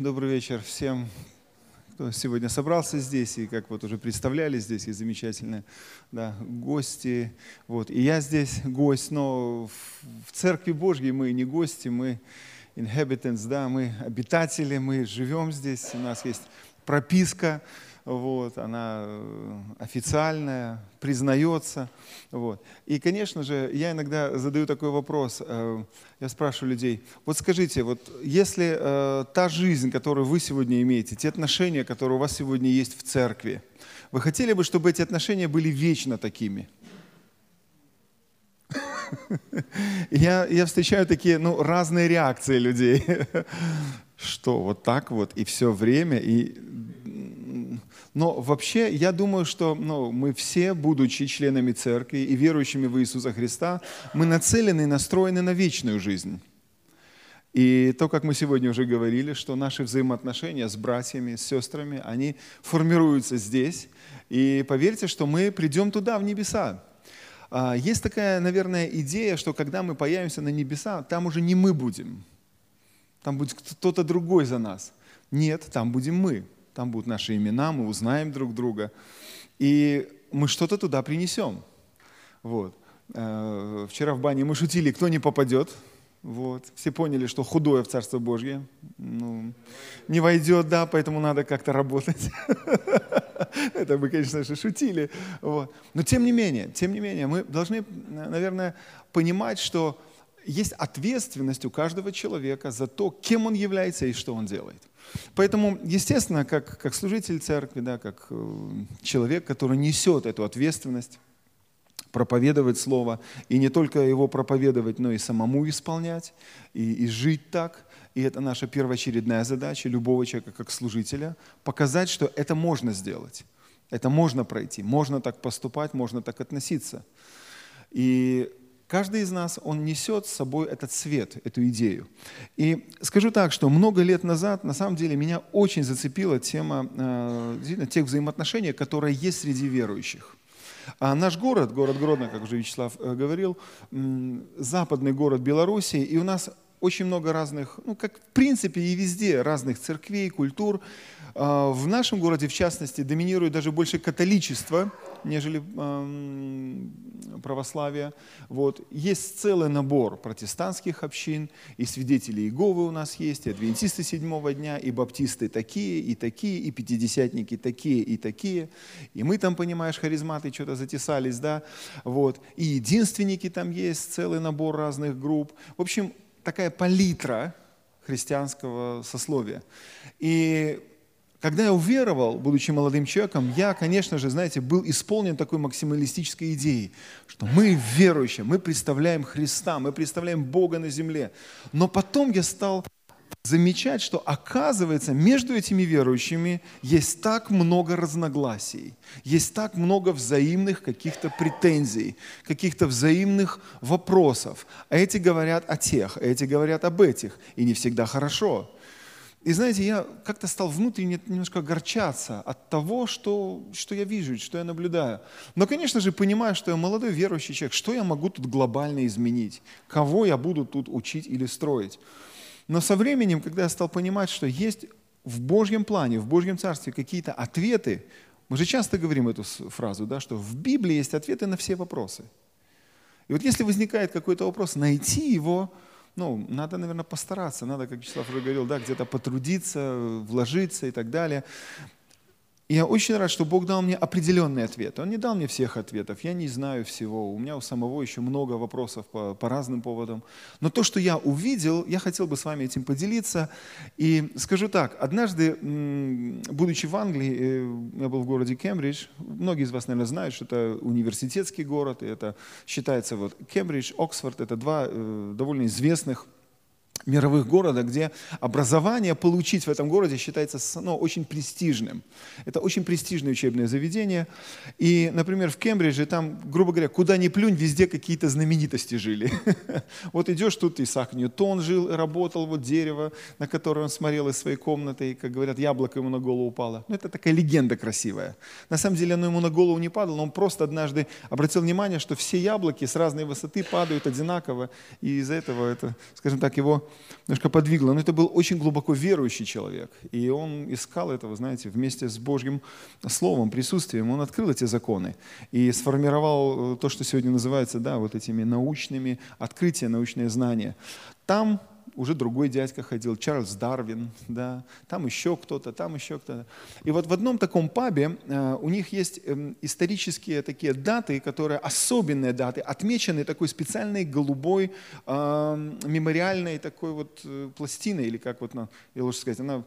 Добрый вечер всем, кто сегодня собрался здесь, и как вот уже представляли, здесь есть замечательные да, гости. Вот. И я здесь гость, но в Церкви Божьей мы не гости, мы inhabitants, да, мы обитатели, мы живем здесь, у нас есть прописка, вот, она э, официальная, признается. Вот. И, конечно же, я иногда задаю такой вопрос, э, я спрашиваю людей, вот скажите, вот если э, та жизнь, которую вы сегодня имеете, те отношения, которые у вас сегодня есть в церкви, вы хотели бы, чтобы эти отношения были вечно такими? Я, я встречаю такие ну, разные реакции людей. Что, вот так вот, и все время, и но вообще я думаю, что ну, мы все, будучи членами церкви и верующими в Иисуса Христа, мы нацелены и настроены на вечную жизнь. И то, как мы сегодня уже говорили, что наши взаимоотношения с братьями, с сестрами, они формируются здесь. И поверьте, что мы придем туда, в небеса. А, есть такая, наверное, идея, что когда мы появимся на небеса, там уже не мы будем. Там будет кто-то другой за нас. Нет, там будем мы там будут наши имена, мы узнаем друг друга, и мы что-то туда принесем. Вот. Э, вчера в бане мы шутили, кто не попадет. Вот. Все поняли, что худое в Царство Божье ну, не войдет, да, поэтому надо как-то работать. Это мы, конечно же, шутили. Вот. Но тем не менее, тем не менее, мы должны, наверное, понимать, что есть ответственность у каждого человека за то, кем он является и что он делает. Поэтому, естественно, как, как служитель церкви, да, как э, человек, который несет эту ответственность, проповедовать Слово, и не только его проповедовать, но и самому исполнять, и, и жить так. И это наша первоочередная задача любого человека как служителя, показать, что это можно сделать, это можно пройти, можно так поступать, можно так относиться. И Каждый из нас, он несет с собой этот свет, эту идею. И скажу так, что много лет назад, на самом деле, меня очень зацепила тема э, тех взаимоотношений, которые есть среди верующих. А наш город, город Гродно, как уже Вячеслав э, говорил, западный город Беларуси, и у нас очень много разных, ну, как в принципе и везде, разных церквей, культур. А, в нашем городе, в частности, доминирует даже больше католичество, нежели православие. Вот. Есть целый набор протестантских общин, и свидетели Иеговы у нас есть, и адвентисты седьмого дня, и баптисты такие, и такие, и пятидесятники такие, и такие. И мы там, понимаешь, харизматы что-то затесались, да, вот. И единственники там есть, целый набор разных групп. В общем, такая палитра христианского сословия. И когда я уверовал, будучи молодым человеком, я, конечно же, знаете, был исполнен такой максималистической идеей, что мы верующие, мы представляем Христа, мы представляем Бога на земле. Но потом я стал замечать, что оказывается между этими верующими есть так много разногласий, есть так много взаимных каких-то претензий, каких-то взаимных вопросов. А эти говорят о тех, а эти говорят об этих, и не всегда хорошо. И знаете, я как-то стал внутренне немножко огорчаться от того, что, что я вижу, что я наблюдаю. Но, конечно же, понимаю, что я молодой верующий человек, что я могу тут глобально изменить, кого я буду тут учить или строить. Но со временем, когда я стал понимать, что есть в Божьем плане, в Божьем Царстве какие-то ответы, мы же часто говорим эту фразу, да, что в Библии есть ответы на все вопросы. И вот если возникает какой-то вопрос, найти его, ну, надо, наверное, постараться, надо, как Вячеслав уже говорил, да, где-то потрудиться, вложиться и так далее. Я очень рад, что Бог дал мне определенный ответ. Он не дал мне всех ответов, я не знаю всего. У меня у самого еще много вопросов по, по разным поводам. Но то, что я увидел, я хотел бы с вами этим поделиться. И скажу так, однажды, будучи в Англии, э, я был в городе Кембридж, многие из вас, наверное, знают, что это университетский город, и это считается вот Кембридж, Оксфорд, это два э, довольно известных мировых города, где образование получить в этом городе считается ну, очень престижным. Это очень престижное учебное заведение. И, например, в Кембридже, там, грубо говоря, куда ни плюнь, везде какие-то знаменитости жили. Вот идешь, тут Исаак Ньютон жил, работал, вот дерево, на которое он смотрел из своей комнаты, и, как говорят, яблоко ему на голову упало. Ну, это такая легенда красивая. На самом деле оно ему на голову не падало, но он просто однажды обратил внимание, что все яблоки с разной высоты падают одинаково, и из-за этого это, скажем так, его немножко подвигло, но это был очень глубоко верующий человек. И он искал этого, знаете, вместе с Божьим Словом, присутствием. Он открыл эти законы и сформировал э, то, что сегодня называется, да, вот этими научными открытия, научные знания. Там уже другой дядька ходил, Чарльз Дарвин, да, там еще кто-то, там еще кто-то. И вот в одном таком пабе э, у них есть э, исторические такие даты, которые особенные даты, отмечены такой специальной голубой э, мемориальной такой вот э, пластиной, или как вот, ну, я лучше сказать, она,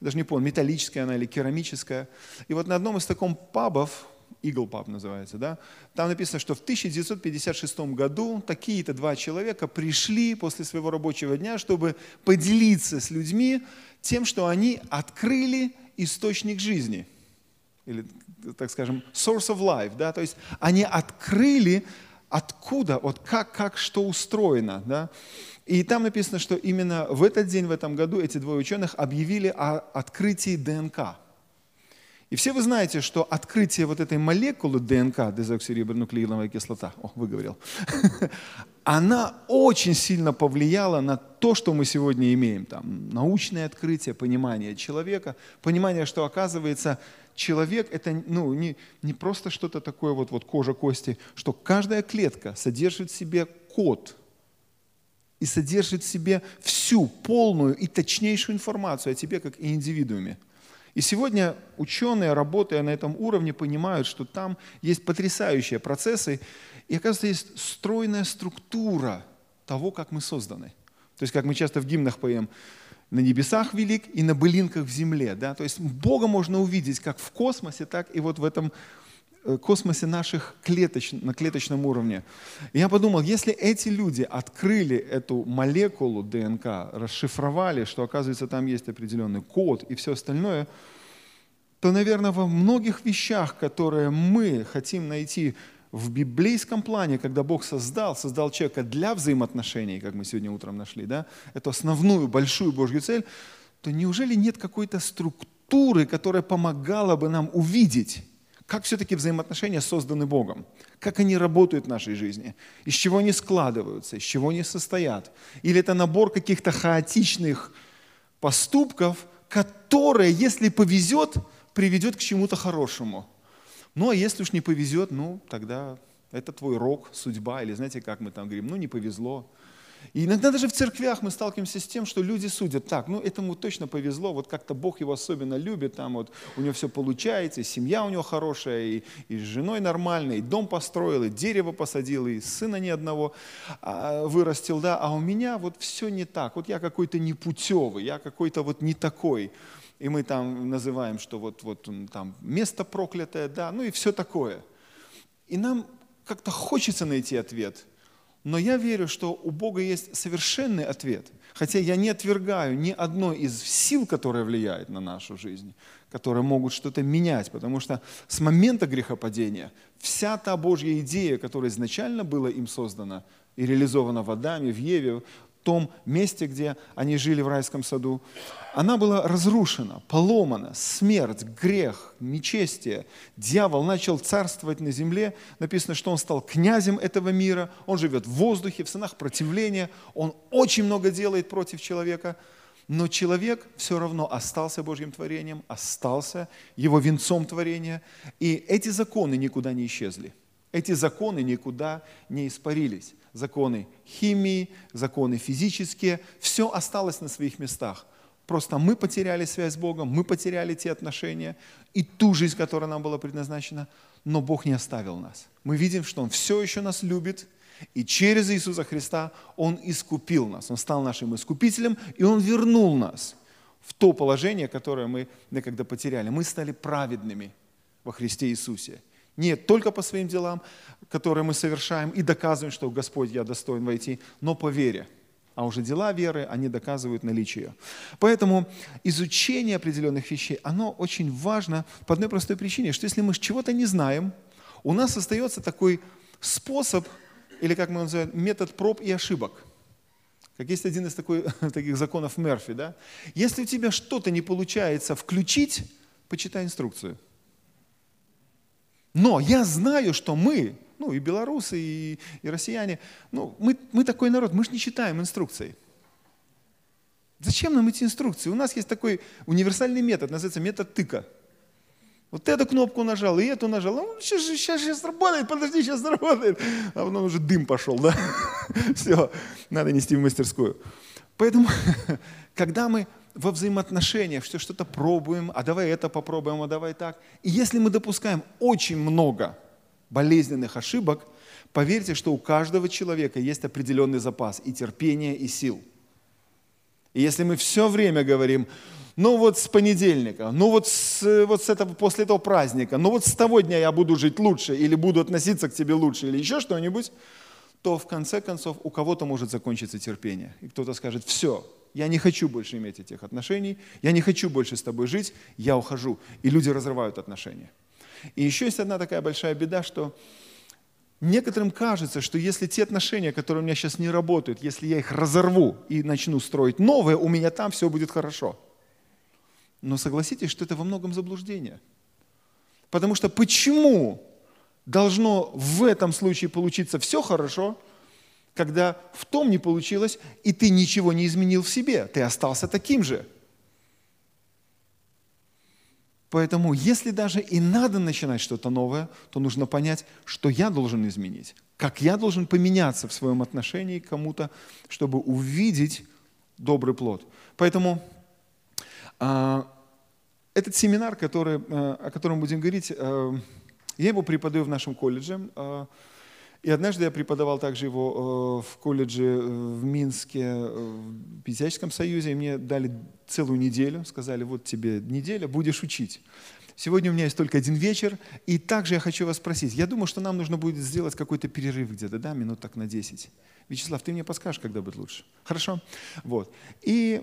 даже не помню, металлическая она или керамическая. И вот на одном из таких пабов, Eagle Pub называется, да, там написано, что в 1956 году такие-то два человека пришли после своего рабочего дня, чтобы поделиться с людьми тем, что они открыли источник жизни. Или, так скажем, source of life, да, то есть они открыли, откуда, вот как, как что устроено, да. И там написано, что именно в этот день, в этом году эти двое ученых объявили о открытии ДНК – и все вы знаете, что открытие вот этой молекулы ДНК, дезоксирибонуклеиновая кислота, о, выговорил, она очень сильно повлияла на то, что мы сегодня имеем. Там, научное открытие, понимание человека, понимание, что оказывается человек это ну, не, не просто что-то такое, вот, вот кожа, кости, что каждая клетка содержит в себе код и содержит в себе всю полную и точнейшую информацию о тебе как индивидууме. И сегодня ученые, работая на этом уровне, понимают, что там есть потрясающие процессы, и, оказывается, есть стройная структура того, как мы созданы. То есть, как мы часто в гимнах поем, на небесах велик и на былинках в земле. Да? То есть Бога можно увидеть как в космосе, так и вот в этом космосе наших клеточ, на клеточном уровне. И я подумал, если эти люди открыли эту молекулу ДНК, расшифровали, что оказывается там есть определенный код и все остальное, то, наверное, во многих вещах, которые мы хотим найти в библейском плане, когда Бог создал, создал человека для взаимоотношений, как мы сегодня утром нашли, да, эту основную большую Божью цель, то неужели нет какой-то структуры, которая помогала бы нам увидеть как все-таки взаимоотношения созданы Богом? Как они работают в нашей жизни? Из чего они складываются? Из чего они состоят? Или это набор каких-то хаотичных поступков, которые, если повезет, приведет к чему-то хорошему? Ну, а если уж не повезет, ну, тогда это твой рок, судьба, или знаете, как мы там говорим, ну, не повезло. И иногда даже в церквях мы сталкиваемся с тем, что люди судят так, ну этому точно повезло, вот как-то Бог его особенно любит, там вот у него все получается, и семья у него хорошая, и, и с женой нормальная, и дом построил, и дерево посадил, и сына ни одного а, вырастил, да, а у меня вот все не так, вот я какой-то непутевый, я какой-то вот не такой. И мы там называем, что вот, вот там место проклятое, да, ну и все такое. И нам как-то хочется найти ответ – но я верю, что у Бога есть совершенный ответ. Хотя я не отвергаю ни одной из сил, которые влияют на нашу жизнь, которые могут что-то менять. Потому что с момента грехопадения вся та Божья идея, которая изначально была им создана и реализована в Адаме, в Еве, том месте, где они жили в райском саду, она была разрушена, поломана, смерть, грех, нечестие. Дьявол начал царствовать на земле. Написано, что он стал князем этого мира, он живет в воздухе, в сынах противления, он очень много делает против человека, но человек все равно остался Божьим творением, остался его венцом творения, и эти законы никуда не исчезли. Эти законы никуда не испарились законы химии, законы физические, все осталось на своих местах. Просто мы потеряли связь с Богом, мы потеряли те отношения и ту жизнь, которая нам была предназначена, но Бог не оставил нас. Мы видим, что Он все еще нас любит, и через Иисуса Христа Он искупил нас. Он стал нашим искупителем, и Он вернул нас в то положение, которое мы некогда потеряли. Мы стали праведными во Христе Иисусе. Не только по своим делам, которые мы совершаем и доказываем, что Господь, я достоин войти, но по вере. А уже дела веры, они доказывают наличие. Поэтому изучение определенных вещей, оно очень важно по одной простой причине, что если мы чего-то не знаем, у нас остается такой способ, или как мы называем, метод проб и ошибок. Как есть один из такой, таких законов Мерфи. Да? Если у тебя что-то не получается включить, почитай инструкцию. Но я знаю, что мы, ну и белорусы, и, и россияне, ну мы, мы такой народ, мы же не читаем инструкций. Зачем нам эти инструкции? У нас есть такой универсальный метод, называется метод тыка. Вот эту кнопку нажал, и эту нажал. Ну, сейчас, сейчас, сейчас работает, подожди, сейчас работает. А потом уже дым пошел, да? Все, надо нести в мастерскую. Поэтому, когда мы во взаимоотношениях все что-то пробуем, а давай это попробуем, а давай так. И если мы допускаем очень много болезненных ошибок, поверьте, что у каждого человека есть определенный запас и терпения, и сил. И если мы все время говорим, ну вот с понедельника, ну вот, с, вот с этого, после этого праздника, ну вот с того дня я буду жить лучше, или буду относиться к тебе лучше, или еще что-нибудь, то в конце концов у кого-то может закончиться терпение. И кто-то скажет, все, я не хочу больше иметь этих отношений, я не хочу больше с тобой жить, я ухожу. И люди разрывают отношения. И еще есть одна такая большая беда, что некоторым кажется, что если те отношения, которые у меня сейчас не работают, если я их разорву и начну строить новые, у меня там все будет хорошо. Но согласитесь, что это во многом заблуждение. Потому что почему должно в этом случае получиться все хорошо – когда в том не получилось, и ты ничего не изменил в себе, ты остался таким же. Поэтому, если даже и надо начинать что-то новое, то нужно понять, что я должен изменить, как я должен поменяться в своем отношении к кому-то, чтобы увидеть добрый плод. Поэтому э, этот семинар, который, э, о котором будем говорить, э, я его преподаю в нашем колледже. Э, и однажды я преподавал также его э, в колледже э, в Минске, э, в Пятияческом союзе, и мне дали целую неделю, сказали, вот тебе неделя, будешь учить. Сегодня у меня есть только один вечер, и также я хочу вас спросить, я думаю, что нам нужно будет сделать какой-то перерыв где-то, да, минут так на 10. Вячеслав, ты мне подскажешь, когда будет лучше? Хорошо? Вот. И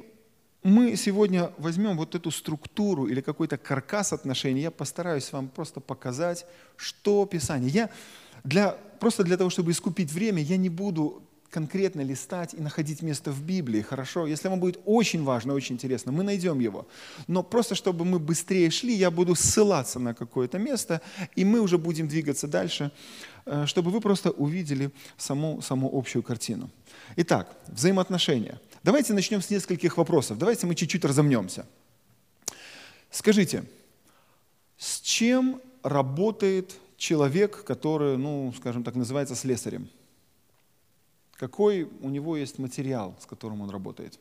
мы сегодня возьмем вот эту структуру или какой-то каркас отношений, я постараюсь вам просто показать, что Писание. Я для, просто для того, чтобы искупить время, я не буду конкретно листать и находить место в Библии, хорошо? Если вам будет очень важно, очень интересно, мы найдем его. Но просто чтобы мы быстрее шли, я буду ссылаться на какое-то место, и мы уже будем двигаться дальше, э, чтобы вы просто увидели саму, саму общую картину. Итак, взаимоотношения. Давайте начнем с нескольких вопросов. Давайте мы чуть-чуть разомнемся. Скажите, с чем работает человек, который, ну, скажем так, называется слесарем? Какой у него есть материал, с которым он работает?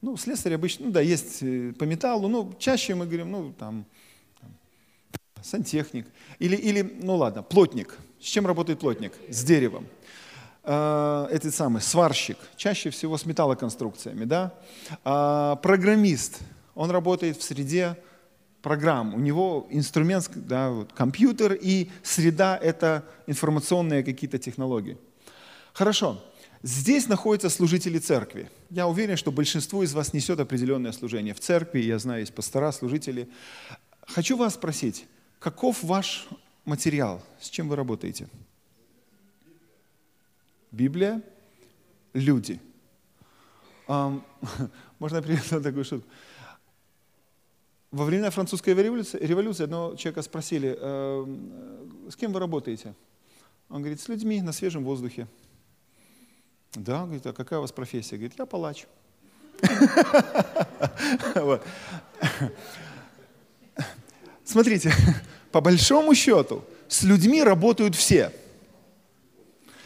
Ну, слесарь обычно, ну да, есть э, по металлу, но чаще мы говорим, ну, там сантехник. Или, или, ну ладно, плотник. С чем работает плотник? С деревом. Э, этот самый сварщик, чаще всего с металлоконструкциями, да. Э, программист, он работает в среде программ. У него инструмент, да, вот, компьютер и среда – это информационные какие-то технологии. Хорошо. Здесь находятся служители церкви. Я уверен, что большинство из вас несет определенное служение в церкви. Я знаю, есть пастора, служители. Хочу вас спросить, каков ваш материал? С чем вы работаете? Библия, люди. Можно привести такую шутку. Во время французской революции, революции одного человека спросили, э, с кем вы работаете? Он говорит, с людьми на свежем воздухе. Да, говорит, а какая у вас профессия? Говорит, я палач. Смотрите, по большому счету, с людьми работают все –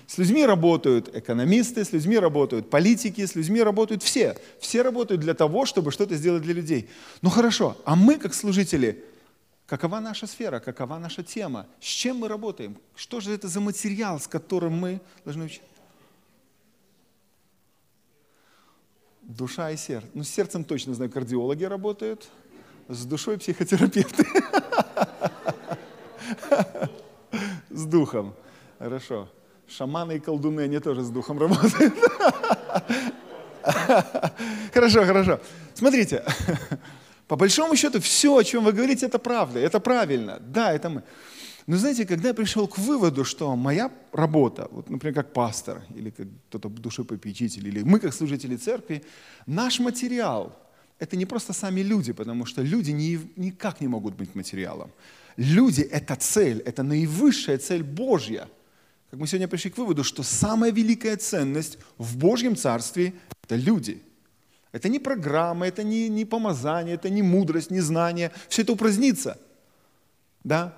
с людьми работают экономисты, с людьми работают политики, с людьми работают все. Все работают для того, чтобы что-то сделать для людей. Ну хорошо, а мы как служители, какова наша сфера, какова наша тема, с чем мы работаем, что же это за материал, с которым мы должны учить? Душа и сердце. Ну, с сердцем точно знаю, кардиологи работают, с душой психотерапевты. С духом. Хорошо. Шаманы и колдуны, они тоже с духом работают. Хорошо, хорошо. Смотрите, по большому счету, все, о чем вы говорите, это правда, это правильно. Да, это мы. Но знаете, когда я пришел к выводу, что моя работа, вот, например, как пастор, или как кто-то душепопечитель, или мы, как служители церкви, наш материал – это не просто сами люди, потому что люди не, никак не могут быть материалом. Люди – это цель, это наивысшая цель Божья – как мы сегодня пришли к выводу, что самая великая ценность в Божьем Царстве – это люди. Это не программа, это не, не помазание, это не мудрость, не знание. Все это упразднится. Да?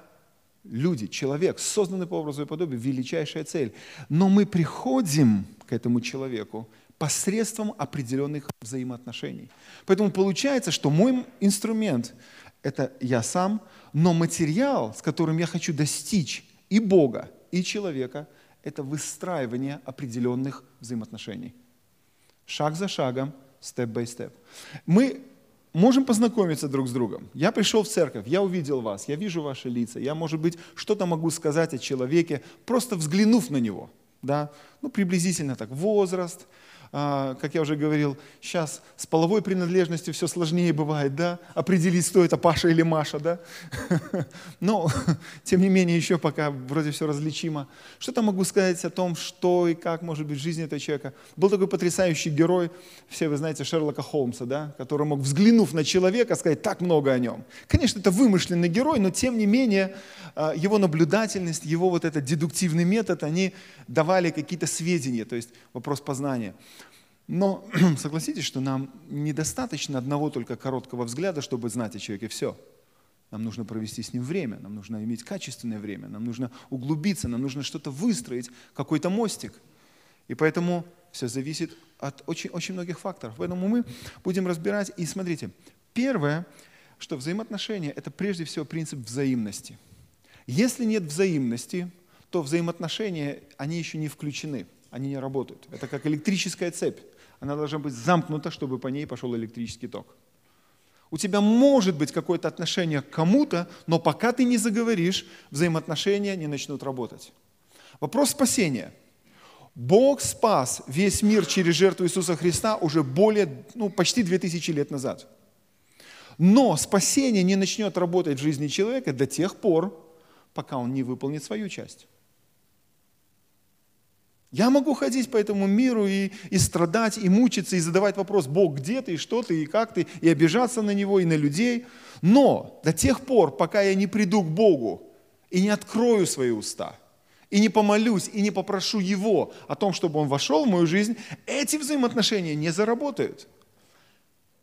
Люди, человек, созданный по образу и подобию, величайшая цель. Но мы приходим к этому человеку посредством определенных взаимоотношений. Поэтому получается, что мой инструмент – это я сам, но материал, с которым я хочу достичь и Бога, и человека – это выстраивание определенных взаимоотношений. Шаг за шагом, степ-бай-степ. Мы можем познакомиться друг с другом. Я пришел в церковь, я увидел вас, я вижу ваши лица, я, может быть, что-то могу сказать о человеке, просто взглянув на него. Да? Ну, приблизительно так, возраст, как я уже говорил, сейчас с половой принадлежностью все сложнее бывает, да, определить, кто это Паша или Маша, да, но, тем не менее, еще пока вроде все различимо. Что-то могу сказать о том, что и как может быть в жизни этого человека. Был такой потрясающий герой, все вы знаете Шерлока Холмса, да, который мог, взглянув на человека, сказать так много о нем. Конечно, это вымышленный герой, но, тем не менее, а, его наблюдательность, его вот этот дедуктивный метод, они давали какие-то сведения, то есть вопрос познания. Но согласитесь, что нам недостаточно одного только короткого взгляда, чтобы знать о человеке все. Нам нужно провести с ним время, нам нужно иметь качественное время, нам нужно углубиться, нам нужно что-то выстроить, какой-то мостик. И поэтому все зависит от очень, очень многих факторов. Поэтому мы будем разбирать. И смотрите, первое, что взаимоотношения – это прежде всего принцип взаимности. Если нет взаимности, то взаимоотношения, они еще не включены, они не работают. Это как электрическая цепь она должна быть замкнута, чтобы по ней пошел электрический ток. У тебя может быть какое-то отношение к кому-то, но пока ты не заговоришь, взаимоотношения не начнут работать. Вопрос спасения. Бог спас весь мир через жертву Иисуса Христа уже более, ну, почти 2000 лет назад. Но спасение не начнет работать в жизни человека до тех пор, пока он не выполнит свою часть. Я могу ходить по этому миру и, и страдать, и мучиться, и задавать вопрос, Бог, где ты, и что ты, и как ты, и обижаться на Него, и на людей. Но до тех пор, пока я не приду к Богу и не открою свои уста, и не помолюсь, и не попрошу Его о том, чтобы Он вошел в мою жизнь, эти взаимоотношения не заработают.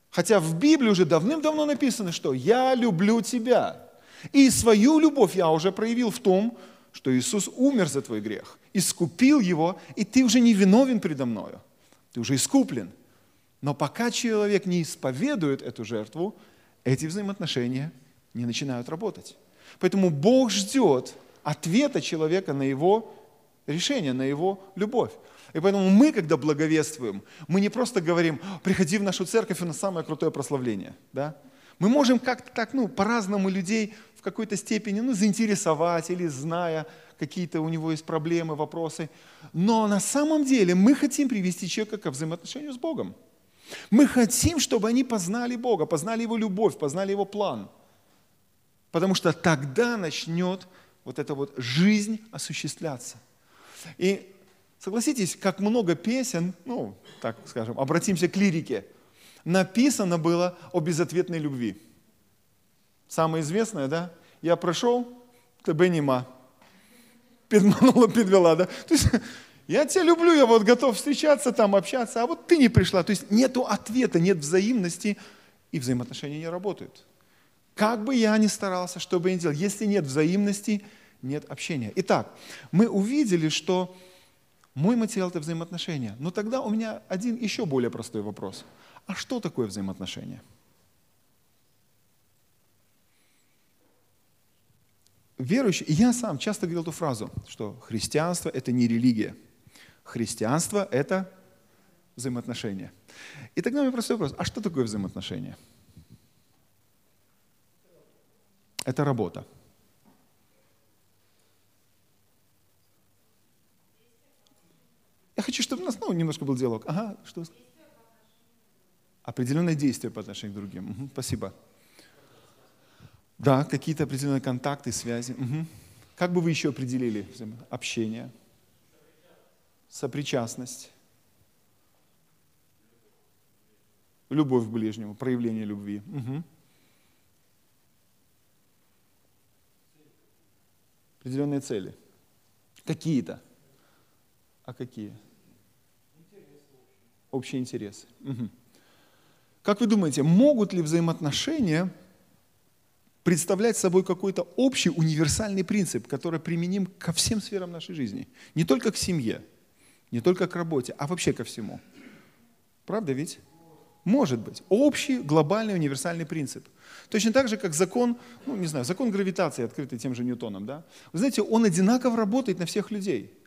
Хотя в Библии уже давным-давно написано, что «я люблю тебя». И свою любовь я уже проявил в том, что Иисус умер за твой грех, искупил его, и ты уже не виновен предо мною. Ты уже искуплен. Но пока человек не исповедует эту жертву, эти взаимоотношения не начинают работать. Поэтому Бог ждет ответа человека на его решение, на его любовь. И поэтому мы, когда благовествуем, мы не просто говорим, приходи в нашу церковь, и на самое крутое прославление. Да? Мы можем как-то так, ну, по-разному людей в какой-то степени ну, заинтересовать или зная, какие-то у него есть проблемы, вопросы. Но на самом деле мы хотим привести человека к взаимоотношению с Богом. Мы хотим, чтобы они познали Бога, познали Его любовь, познали Его план. Потому что тогда начнет вот эта вот жизнь осуществляться. И согласитесь, как много песен, ну, так скажем, обратимся к лирике, написано было о безответной любви. Самое известное, да? Я прошел, тебе нема. Підманула, підвела, да? То есть, я тебя люблю, я вот готов встречаться там, общаться, а вот ты не пришла. То есть нет ответа, нет взаимности, и взаимоотношения не работают. Как бы я ни старался, что бы я ни делал, если нет взаимности, нет общения. Итак, мы увидели, что мой материал – это взаимоотношения. Но тогда у меня один еще более простой вопрос. А что такое взаимоотношения? верующий, я сам часто говорил эту фразу, что христианство – это не религия. Христианство – это взаимоотношения. И тогда у меня простой вопрос, а что такое взаимоотношения? Это работа. Я хочу, чтобы у нас ну, немножко был диалог. Ага, что? Определенное действие по отношению к другим. Угу, спасибо. Да, какие-то определенные контакты, связи. Угу. Как бы вы еще определили общение? Сопричастность. Любовь к ближнему, проявление любви. Угу. Определенные цели. Какие-то. А какие? Общие интересы. Угу. Как вы думаете, могут ли взаимоотношения представлять собой какой-то общий универсальный принцип, который применим ко всем сферам нашей жизни? Не только к семье, не только к работе, а вообще ко всему. Правда ведь? Может быть. Общий, глобальный, универсальный принцип. Точно так же, как закон, ну не знаю, закон гравитации, открытый тем же Ньютоном, да? Вы знаете, он одинаково работает на всех людей.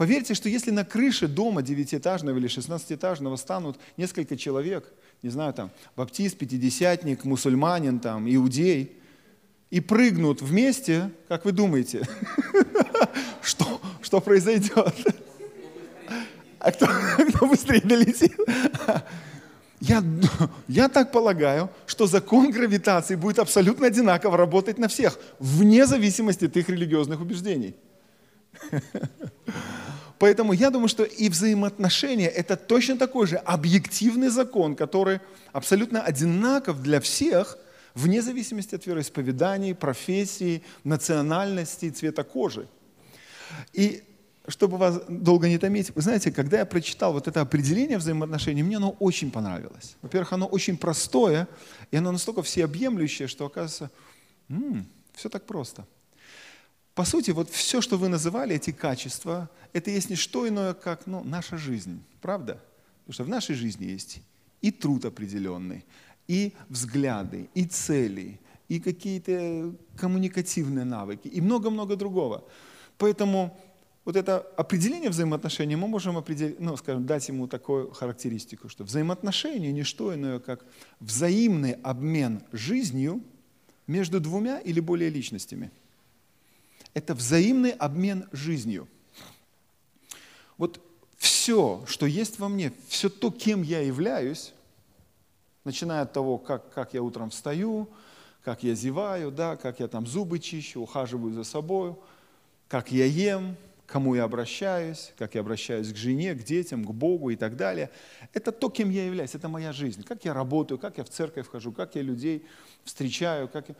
Поверьте, что если на крыше дома девятиэтажного или шестнадцатиэтажного станут несколько человек, не знаю, там, баптист, пятидесятник, мусульманин, там, иудей, и прыгнут вместе, как вы думаете, что, что произойдет? А кто, кто быстрее долетит? Я, я так полагаю, что закон гравитации будет абсолютно одинаково работать на всех, вне зависимости от их религиозных убеждений. Поэтому я думаю, что и взаимоотношения – это точно такой же объективный закон, который абсолютно одинаков для всех, вне зависимости от вероисповеданий, профессии, национальности, цвета кожи. И чтобы вас долго не томить, вы знаете, когда я прочитал вот это определение взаимоотношений, мне оно очень понравилось. Во-первых, оно очень простое, и оно настолько всеобъемлющее, что оказывается, м-м, все так просто. По сути, вот все, что вы называли, эти качества, это есть не что иное, как ну, наша жизнь, правда? Потому что в нашей жизни есть и труд определенный, и взгляды, и цели, и какие-то коммуникативные навыки, и много-много другого. Поэтому вот это определение взаимоотношений мы можем определить, ну, скажем, дать ему такую характеристику, что взаимоотношения не что иное, как взаимный обмен жизнью между двумя или более личностями. Это взаимный обмен жизнью. Вот все, что есть во мне, все то, кем я являюсь, начиная от того, как, как я утром встаю, как я зеваю, да, как я там зубы чищу, ухаживаю за собой, как я ем, кому я обращаюсь, как я обращаюсь к жене, к детям, к Богу и так далее. Это то, кем я являюсь, это моя жизнь. Как я работаю, как я в церковь вхожу, как я людей встречаю. Как я...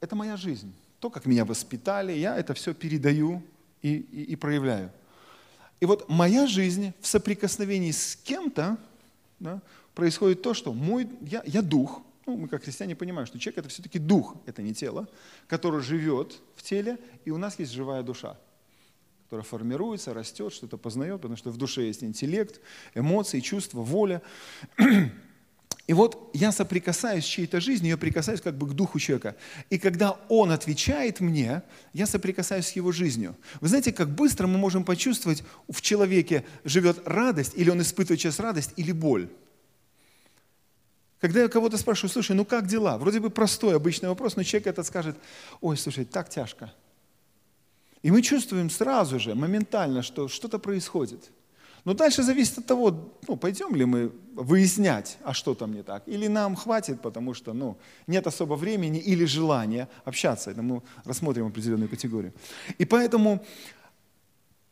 Это моя жизнь. То, как меня воспитали, я это все передаю и, и, и проявляю. И вот моя жизнь в соприкосновении с кем-то да, происходит то, что мой, я, я дух, ну, мы как христиане понимаем, что человек это все-таки дух, это не тело, который живет в теле, и у нас есть живая душа которая формируется, растет, что-то познает, потому что в душе есть интеллект, эмоции, чувства, воля. И вот я соприкасаюсь с чьей-то жизнью, я прикасаюсь как бы к духу человека. И когда он отвечает мне, я соприкасаюсь с его жизнью. Вы знаете, как быстро мы можем почувствовать, в человеке живет радость, или он испытывает сейчас радость, или боль. Когда я кого-то спрашиваю, слушай, ну как дела? Вроде бы простой, обычный вопрос, но человек этот скажет, ой, слушай, так тяжко. И мы чувствуем сразу же, моментально, что что-то происходит. Но дальше зависит от того, ну, пойдем ли мы выяснять, а что там не так. Или нам хватит, потому что ну, нет особо времени или желания общаться. Это мы рассмотрим определенную категорию. И поэтому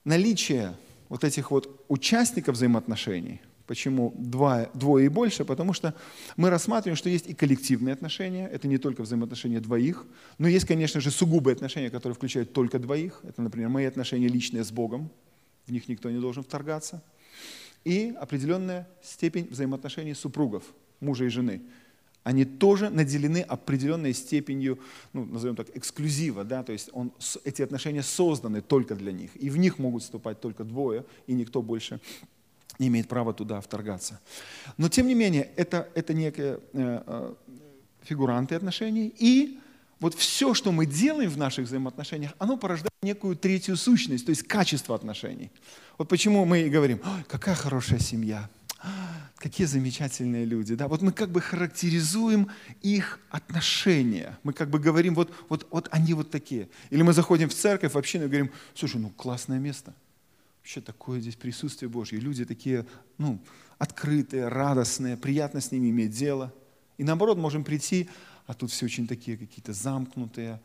наличие вот этих вот участников взаимоотношений – Почему два, двое и больше? Потому что мы рассматриваем, что есть и коллективные отношения, это не только взаимоотношения двоих, но есть, конечно же, сугубые отношения, которые включают только двоих. Это, например, мои отношения личные с Богом, в них никто не должен вторгаться. И определенная степень взаимоотношений супругов, мужа и жены. Они тоже наделены определенной степенью, ну, назовем так, эксклюзива, да, то есть он, эти отношения созданы только для них, и в них могут вступать только двое, и никто больше не имеет права туда вторгаться. Но тем не менее, это, это некие э, э, фигуранты отношений. И вот все, что мы делаем в наших взаимоотношениях, оно порождает некую третью сущность, то есть качество отношений. Вот почему мы и говорим, какая хорошая семья, какие замечательные люди. Да? Вот мы как бы характеризуем их отношения. Мы как бы говорим, вот, вот, вот они вот такие. Или мы заходим в церковь, в общину и говорим, слушай, ну классное место – вообще такое здесь присутствие Божье. Люди такие, ну, открытые, радостные, приятно с ними иметь дело. И наоборот, можем прийти, а тут все очень такие какие-то замкнутые,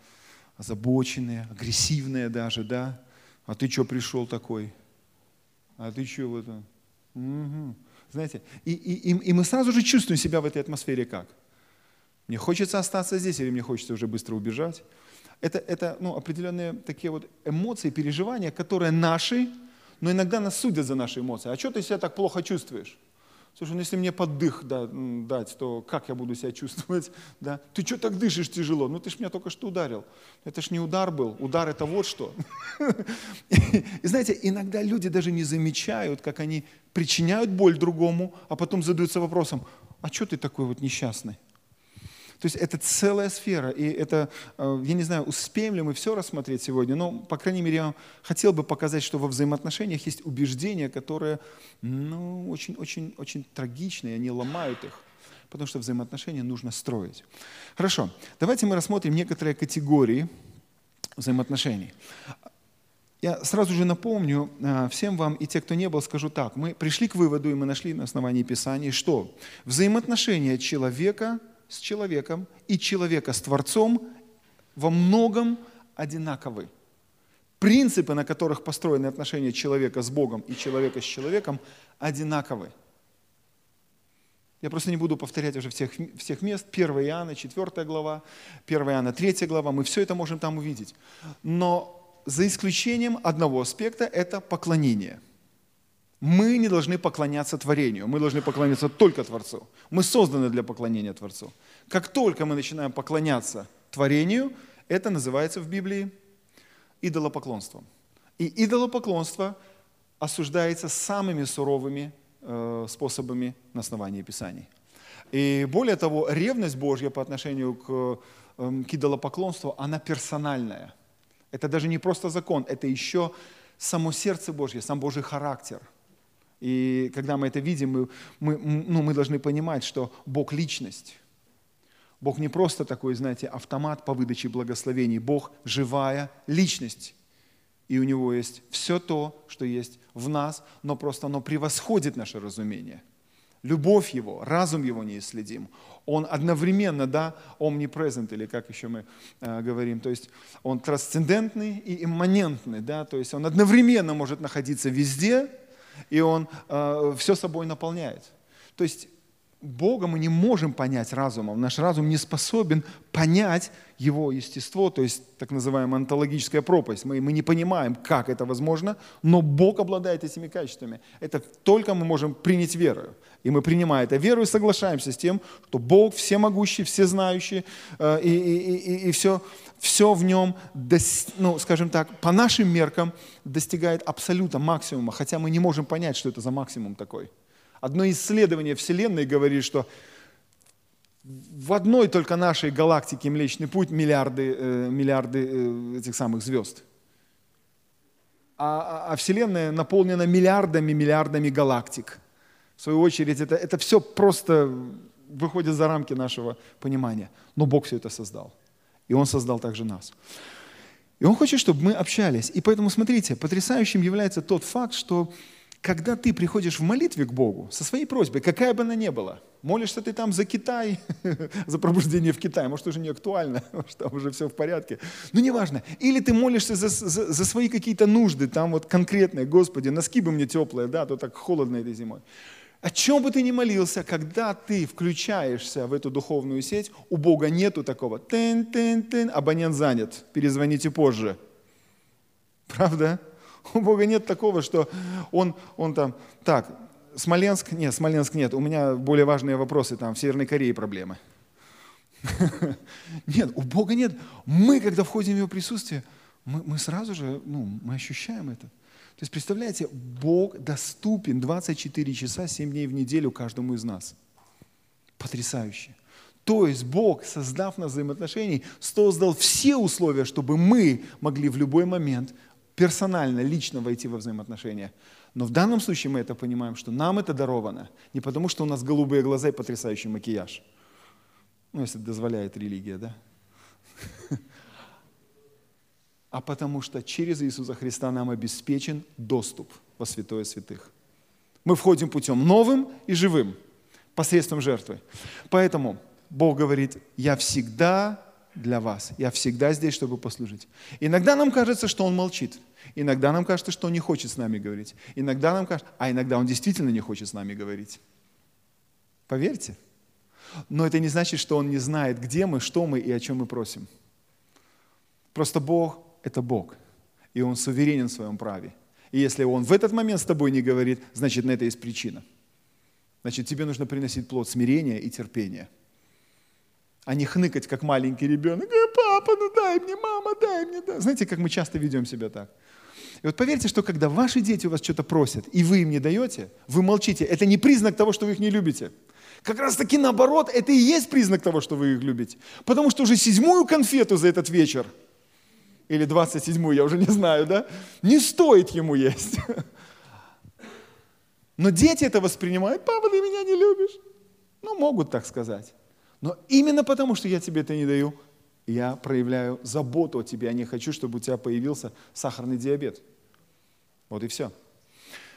озабоченные, агрессивные даже, да? А ты что пришел такой? А ты что вот? Угу. Знаете, и, и, и, и мы сразу же чувствуем себя в этой атмосфере как? Мне хочется остаться здесь или мне хочется уже быстро убежать? Это, это ну, определенные такие вот эмоции, переживания, которые наши, Но иногда нас судят за наши эмоции. А что ты себя так плохо чувствуешь? Слушай, ну если мне поддых да, дать, то как я буду себя чувствовать? Да? Ты что так дышишь тяжело? Ну ты ж меня только что ударил. Это ж не удар был. Удар это вот что. И знаете, иногда люди даже не замечают, как они причиняют боль другому, а потом задаются вопросом, а что ты такой вот несчастный? То есть это целая сфера, и это, э, я не знаю, успеем ли мы все рассмотреть сегодня, но, по крайней мере, я хотел бы показать, что во взаимоотношениях есть убеждения, которые, ну, очень-очень-очень трагичные, они ломают их, потому что взаимоотношения нужно строить. Хорошо, давайте мы рассмотрим некоторые категории взаимоотношений. Я сразу же напомню э, всем вам и те, кто не был, скажу так. Мы пришли к выводу, и мы нашли на основании Писания, что взаимоотношения человека – с человеком и человека с Творцом во многом одинаковы. Принципы, на которых построены отношения человека с Богом и человека с человеком, одинаковы. Я просто не буду повторять уже всех, всех мест. 1 Иоанна, 4 глава, 1 Иоанна, 3 глава. Мы все это можем там увидеть. Но за исключением одного аспекта – это поклонение – мы не должны поклоняться творению, мы должны поклоняться только Творцу. Мы созданы для поклонения Творцу. Как только мы начинаем поклоняться творению, это называется в Библии идолопоклонством. И идолопоклонство осуждается самыми суровыми э, способами на основании Писаний. И более того, ревность Божья по отношению к, э, к идолопоклонству, она персональная. Это даже не просто закон, это еще само сердце Божье, сам Божий характер – и когда мы это видим, мы, мы, ну, мы должны понимать, что Бог – личность. Бог не просто такой, знаете, автомат по выдаче благословений. Бог – живая личность. И у Него есть все то, что есть в нас, но просто оно превосходит наше разумение. Любовь Его, разум Его неисследим. Он одновременно, да, omnipresent, или как еще мы э, говорим, то есть он трансцендентный и имманентный, да, то есть он одновременно может находиться везде – и Он э, все собой наполняет. То есть Бога мы не можем понять разумом. Наш разум не способен понять Его естество, то есть так называемая онтологическая пропасть. Мы, мы не понимаем, как это возможно, но Бог обладает этими качествами. Это только мы можем принять верою. И мы принимаем это веру и соглашаемся с тем, что Бог всемогущий, всезнающий, э, и, и, и, и все, все в нем, ну, скажем так, по нашим меркам достигает абсолюта максимума, хотя мы не можем понять, что это за максимум такой. Одно исследование Вселенной говорит, что в одной только нашей галактике Млечный Путь миллиарды, э, э, этих самых звезд. А, а, а Вселенная наполнена миллиардами, миллиардами галактик. В свою очередь, это, это все просто выходит за рамки нашего понимания. Но Бог все это создал. И Он создал также нас. И Он хочет, чтобы мы общались. И поэтому, смотрите, потрясающим является тот факт, что когда ты приходишь в молитве к Богу со своей просьбой, какая бы она ни была, молишься ты там за Китай, за пробуждение в Китае, может, уже не актуально, может, там уже все в порядке, но неважно. Или ты молишься за, за, за свои какие-то нужды, там вот конкретные, Господи, носки бы мне теплые, да, а то так холодно этой зимой. О чем бы ты ни молился, когда ты включаешься в эту духовную сеть, у Бога нету такого «тын-тын-тын», абонент занят, перезвоните позже. Правда? У Бога нет такого, что он, он там, так, Смоленск, нет, Смоленск нет, у меня более важные вопросы, там в Северной Корее проблемы. Нет, у Бога нет. Мы, когда входим в Его присутствие, мы, мы сразу же, ну, мы ощущаем это. То есть, представляете, Бог доступен 24 часа, 7 дней в неделю каждому из нас. Потрясающе. То есть Бог, создав нас взаимоотношений, создал все условия, чтобы мы могли в любой момент персонально, лично войти во взаимоотношения. Но в данном случае мы это понимаем, что нам это даровано не потому, что у нас голубые глаза и потрясающий макияж. Ну, если дозволяет религия, да? а потому что через Иисуса Христа нам обеспечен доступ во святое святых. Мы входим путем новым и живым, посредством жертвы. Поэтому Бог говорит, я всегда для вас, я всегда здесь, чтобы послужить. Иногда нам кажется, что Он молчит. Иногда нам кажется, что Он не хочет с нами говорить. Иногда нам кажется, а иногда Он действительно не хочет с нами говорить. Поверьте. Но это не значит, что Он не знает, где мы, что мы и о чем мы просим. Просто Бог это Бог. И Он суверенен в своем праве. И если он в этот момент с тобой не говорит, значит, на это есть причина. Значит, тебе нужно приносить плод смирения и терпения. А не хныкать, как маленький ребенок. «Э, папа, ну дай мне, мама, дай мне. Да. Знаете, как мы часто ведем себя так? И вот поверьте, что когда ваши дети у вас что-то просят, и вы им не даете, вы молчите, это не признак того, что вы их не любите. Как раз таки наоборот, это и есть признак того, что вы их любите. Потому что уже седьмую конфету за этот вечер, или двадцать седьмую, я уже не знаю, да, не стоит ему есть. Но дети это воспринимают, папа, ты меня не любишь. Ну, могут так сказать. Но именно потому, что я тебе это не даю, я проявляю заботу о тебе, а не хочу, чтобы у тебя появился сахарный диабет. Вот и все.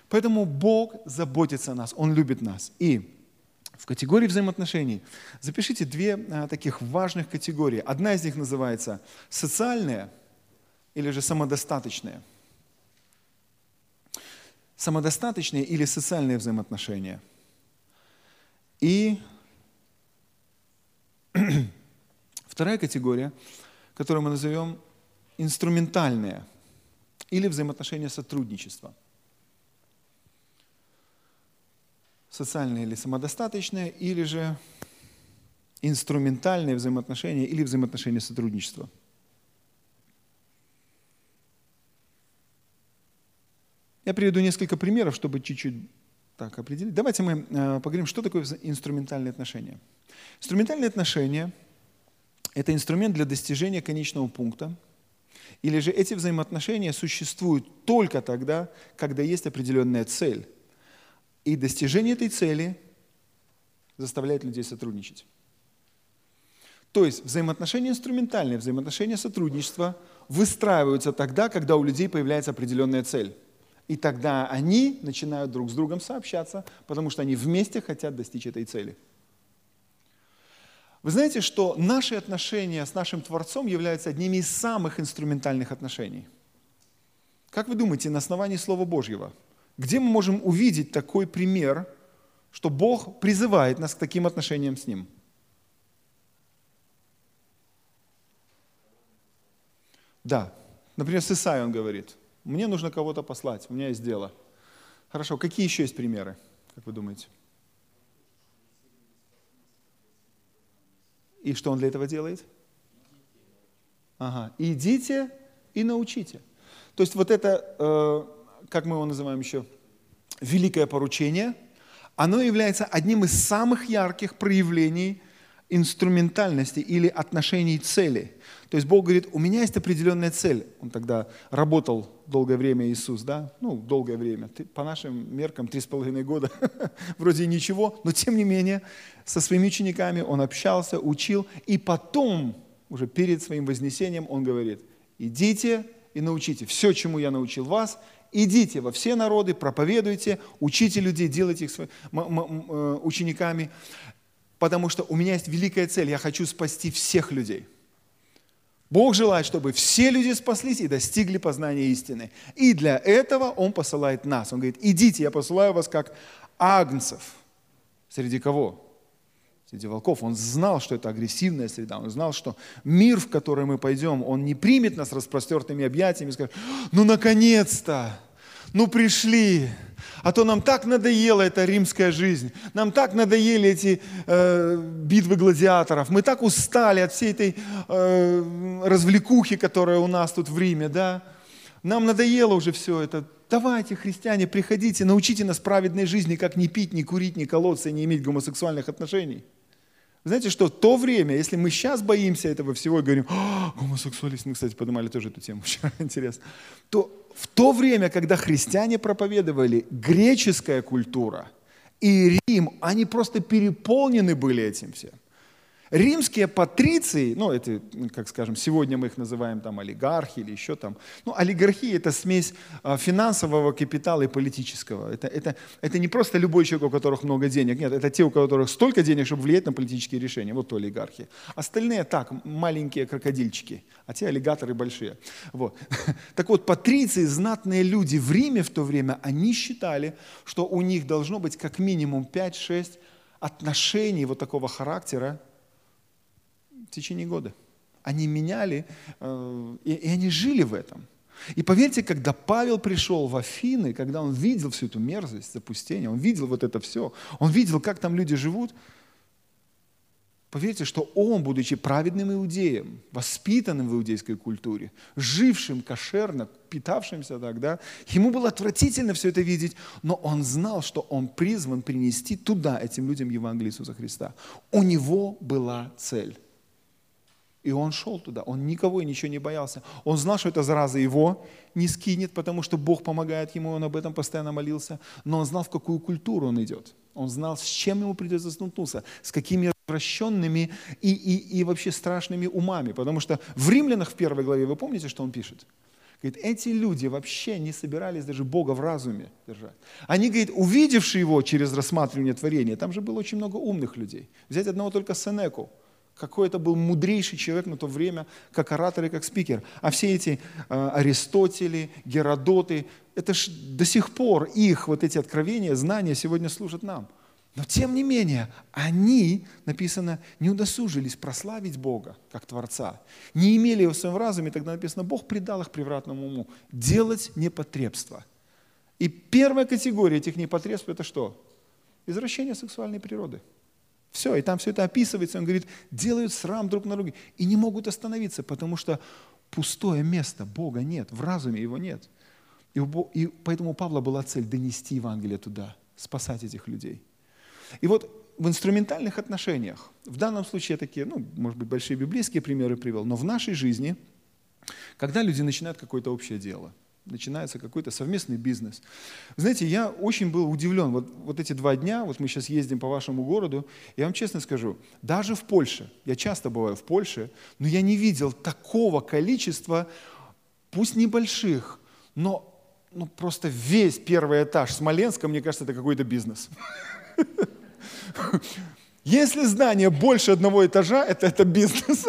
Поэтому Бог заботится о нас, Он любит нас. И в категории взаимоотношений запишите две а, таких важных категории. Одна из них называется социальная или же самодостаточная. Самодостаточные или социальные взаимоотношения. И вторая категория, которую мы назовем инструментальные или взаимоотношения сотрудничества – социальные или самодостаточные, или же инструментальные взаимоотношения или взаимоотношения сотрудничества. Я приведу несколько примеров, чтобы чуть-чуть так определить. Давайте мы э, поговорим, что такое инструментальные отношения. Инструментальные отношения – это инструмент для достижения конечного пункта, или же эти взаимоотношения существуют только тогда, когда есть определенная цель – и достижение этой цели заставляет людей сотрудничать. То есть взаимоотношения инструментальные, взаимоотношения сотрудничества выстраиваются тогда, когда у людей появляется определенная цель. И тогда они начинают друг с другом сообщаться, потому что они вместе хотят достичь этой цели. Вы знаете, что наши отношения с нашим Творцом являются одними из самых инструментальных отношений. Как вы думаете, на основании Слова Божьего – где мы можем увидеть такой пример, что Бог призывает нас к таким отношениям с Ним? Да, например, с Исаией он говорит, мне нужно кого-то послать, у меня есть дело. Хорошо, какие еще есть примеры, как вы думаете? И что он для этого делает? Ага, идите и научите. То есть вот это э, как мы его называем еще, великое поручение, оно является одним из самых ярких проявлений инструментальности или отношений цели. То есть Бог говорит, у меня есть определенная цель. Он тогда работал долгое время, Иисус, да? Ну, долгое время. По нашим меркам, три с половиной года. Вроде ничего, но тем не менее, со своими учениками он общался, учил. И потом, уже перед своим вознесением, он говорит, идите и научите. Все, чему я научил вас, идите во все народы, проповедуйте, учите людей, делайте их своими э, учениками, потому что у меня есть великая цель, я хочу спасти всех людей. Бог желает, чтобы все люди спаслись и достигли познания истины. И для этого Он посылает нас. Он говорит, идите, я посылаю вас как агнцев. Среди кого? среди волков. Он знал, что это агрессивная среда. Он знал, что мир, в который мы пойдем, он не примет нас распростертыми объятиями и скажет, ну наконец-то, ну пришли. А то нам так надоела эта римская жизнь, нам так надоели эти э, битвы гладиаторов, мы так устали от всей этой э, развлекухи, которая у нас тут в Риме, да? Нам надоело уже все это. Давайте, христиане, приходите, научите нас праведной жизни, как не пить, не курить, не колоться и не иметь гомосексуальных отношений. Знаете, что в то время, если мы сейчас боимся этого всего и говорим, «А, гомосексуалист, мы, кстати, поднимали тоже эту тему вчера, интересно, то в то время, когда христиане проповедовали, греческая культура и Рим, они просто переполнены были этим всем. Римские патриции, ну, это, как скажем, сегодня мы их называем там олигархи или еще там. Ну, олигархия – это смесь а, финансового капитала и политического. Это, это, это не просто любой человек, у которых много денег. Нет, это те, у которых столько денег, чтобы влиять на политические решения. Вот то олигархи. Остальные так, маленькие крокодильчики, а те аллигаторы большие. Вот. Так вот, патриции, знатные люди в Риме в то время, они считали, что у них должно быть как минимум 5-6 отношений вот такого характера, в течение года. Они меняли, э, и, и они жили в этом. И поверьте, когда Павел пришел в Афины, когда он видел всю эту мерзость, запустение, он видел вот это все, он видел, как там люди живут, Поверьте, что он, будучи праведным иудеем, воспитанным в иудейской культуре, жившим кошерно, питавшимся тогда, ему было отвратительно все это видеть, но он знал, что он призван принести туда, этим людям, Евангелие Иисуса Христа. У него была цель. И он шел туда, он никого и ничего не боялся. Он знал, что эта зараза его не скинет, потому что Бог помогает ему, он об этом постоянно молился. Но он знал, в какую культуру он идет. Он знал, с чем ему придется столкнуться, с какими развращенными и, и, и вообще страшными умами. Потому что в Римлянах в первой главе, вы помните, что он пишет? Говорит, эти люди вообще не собирались даже Бога в разуме держать. Они, говорит, увидевшие его через рассматривание творения, там же было очень много умных людей. Взять одного только Сенеку, какой это был мудрейший человек на то время, как оратор и как спикер. А все эти э, Аристотели, Геродоты, это ж до сих пор их вот эти откровения, знания сегодня служат нам. Но тем не менее, они, написано, не удосужились прославить Бога как Творца. Не имели его в своем разуме, тогда написано, Бог предал их превратному уму. Делать непотребство. И первая категория этих непотребств – это что? Извращение сексуальной природы. Все, и там все это описывается. Он говорит, делают срам друг на друга. И не могут остановиться, потому что пустое место, Бога нет, в разуме его нет. И, и поэтому у Павла была цель донести Евангелие туда, спасать этих людей. И вот в инструментальных отношениях, в данном случае я такие, ну, может быть, большие библейские примеры привел, но в нашей жизни, когда люди начинают какое-то общее дело, начинается какой-то совместный бизнес. Знаете, я очень был удивлен. Вот, вот эти два дня, вот мы сейчас ездим по вашему городу, я вам честно скажу, даже в Польше, я часто бываю в Польше, но я не видел такого количества, пусть небольших, но ну, просто весь первый этаж Смоленска, мне кажется, это какой-то бизнес. Если здание больше одного этажа, это, это бизнес.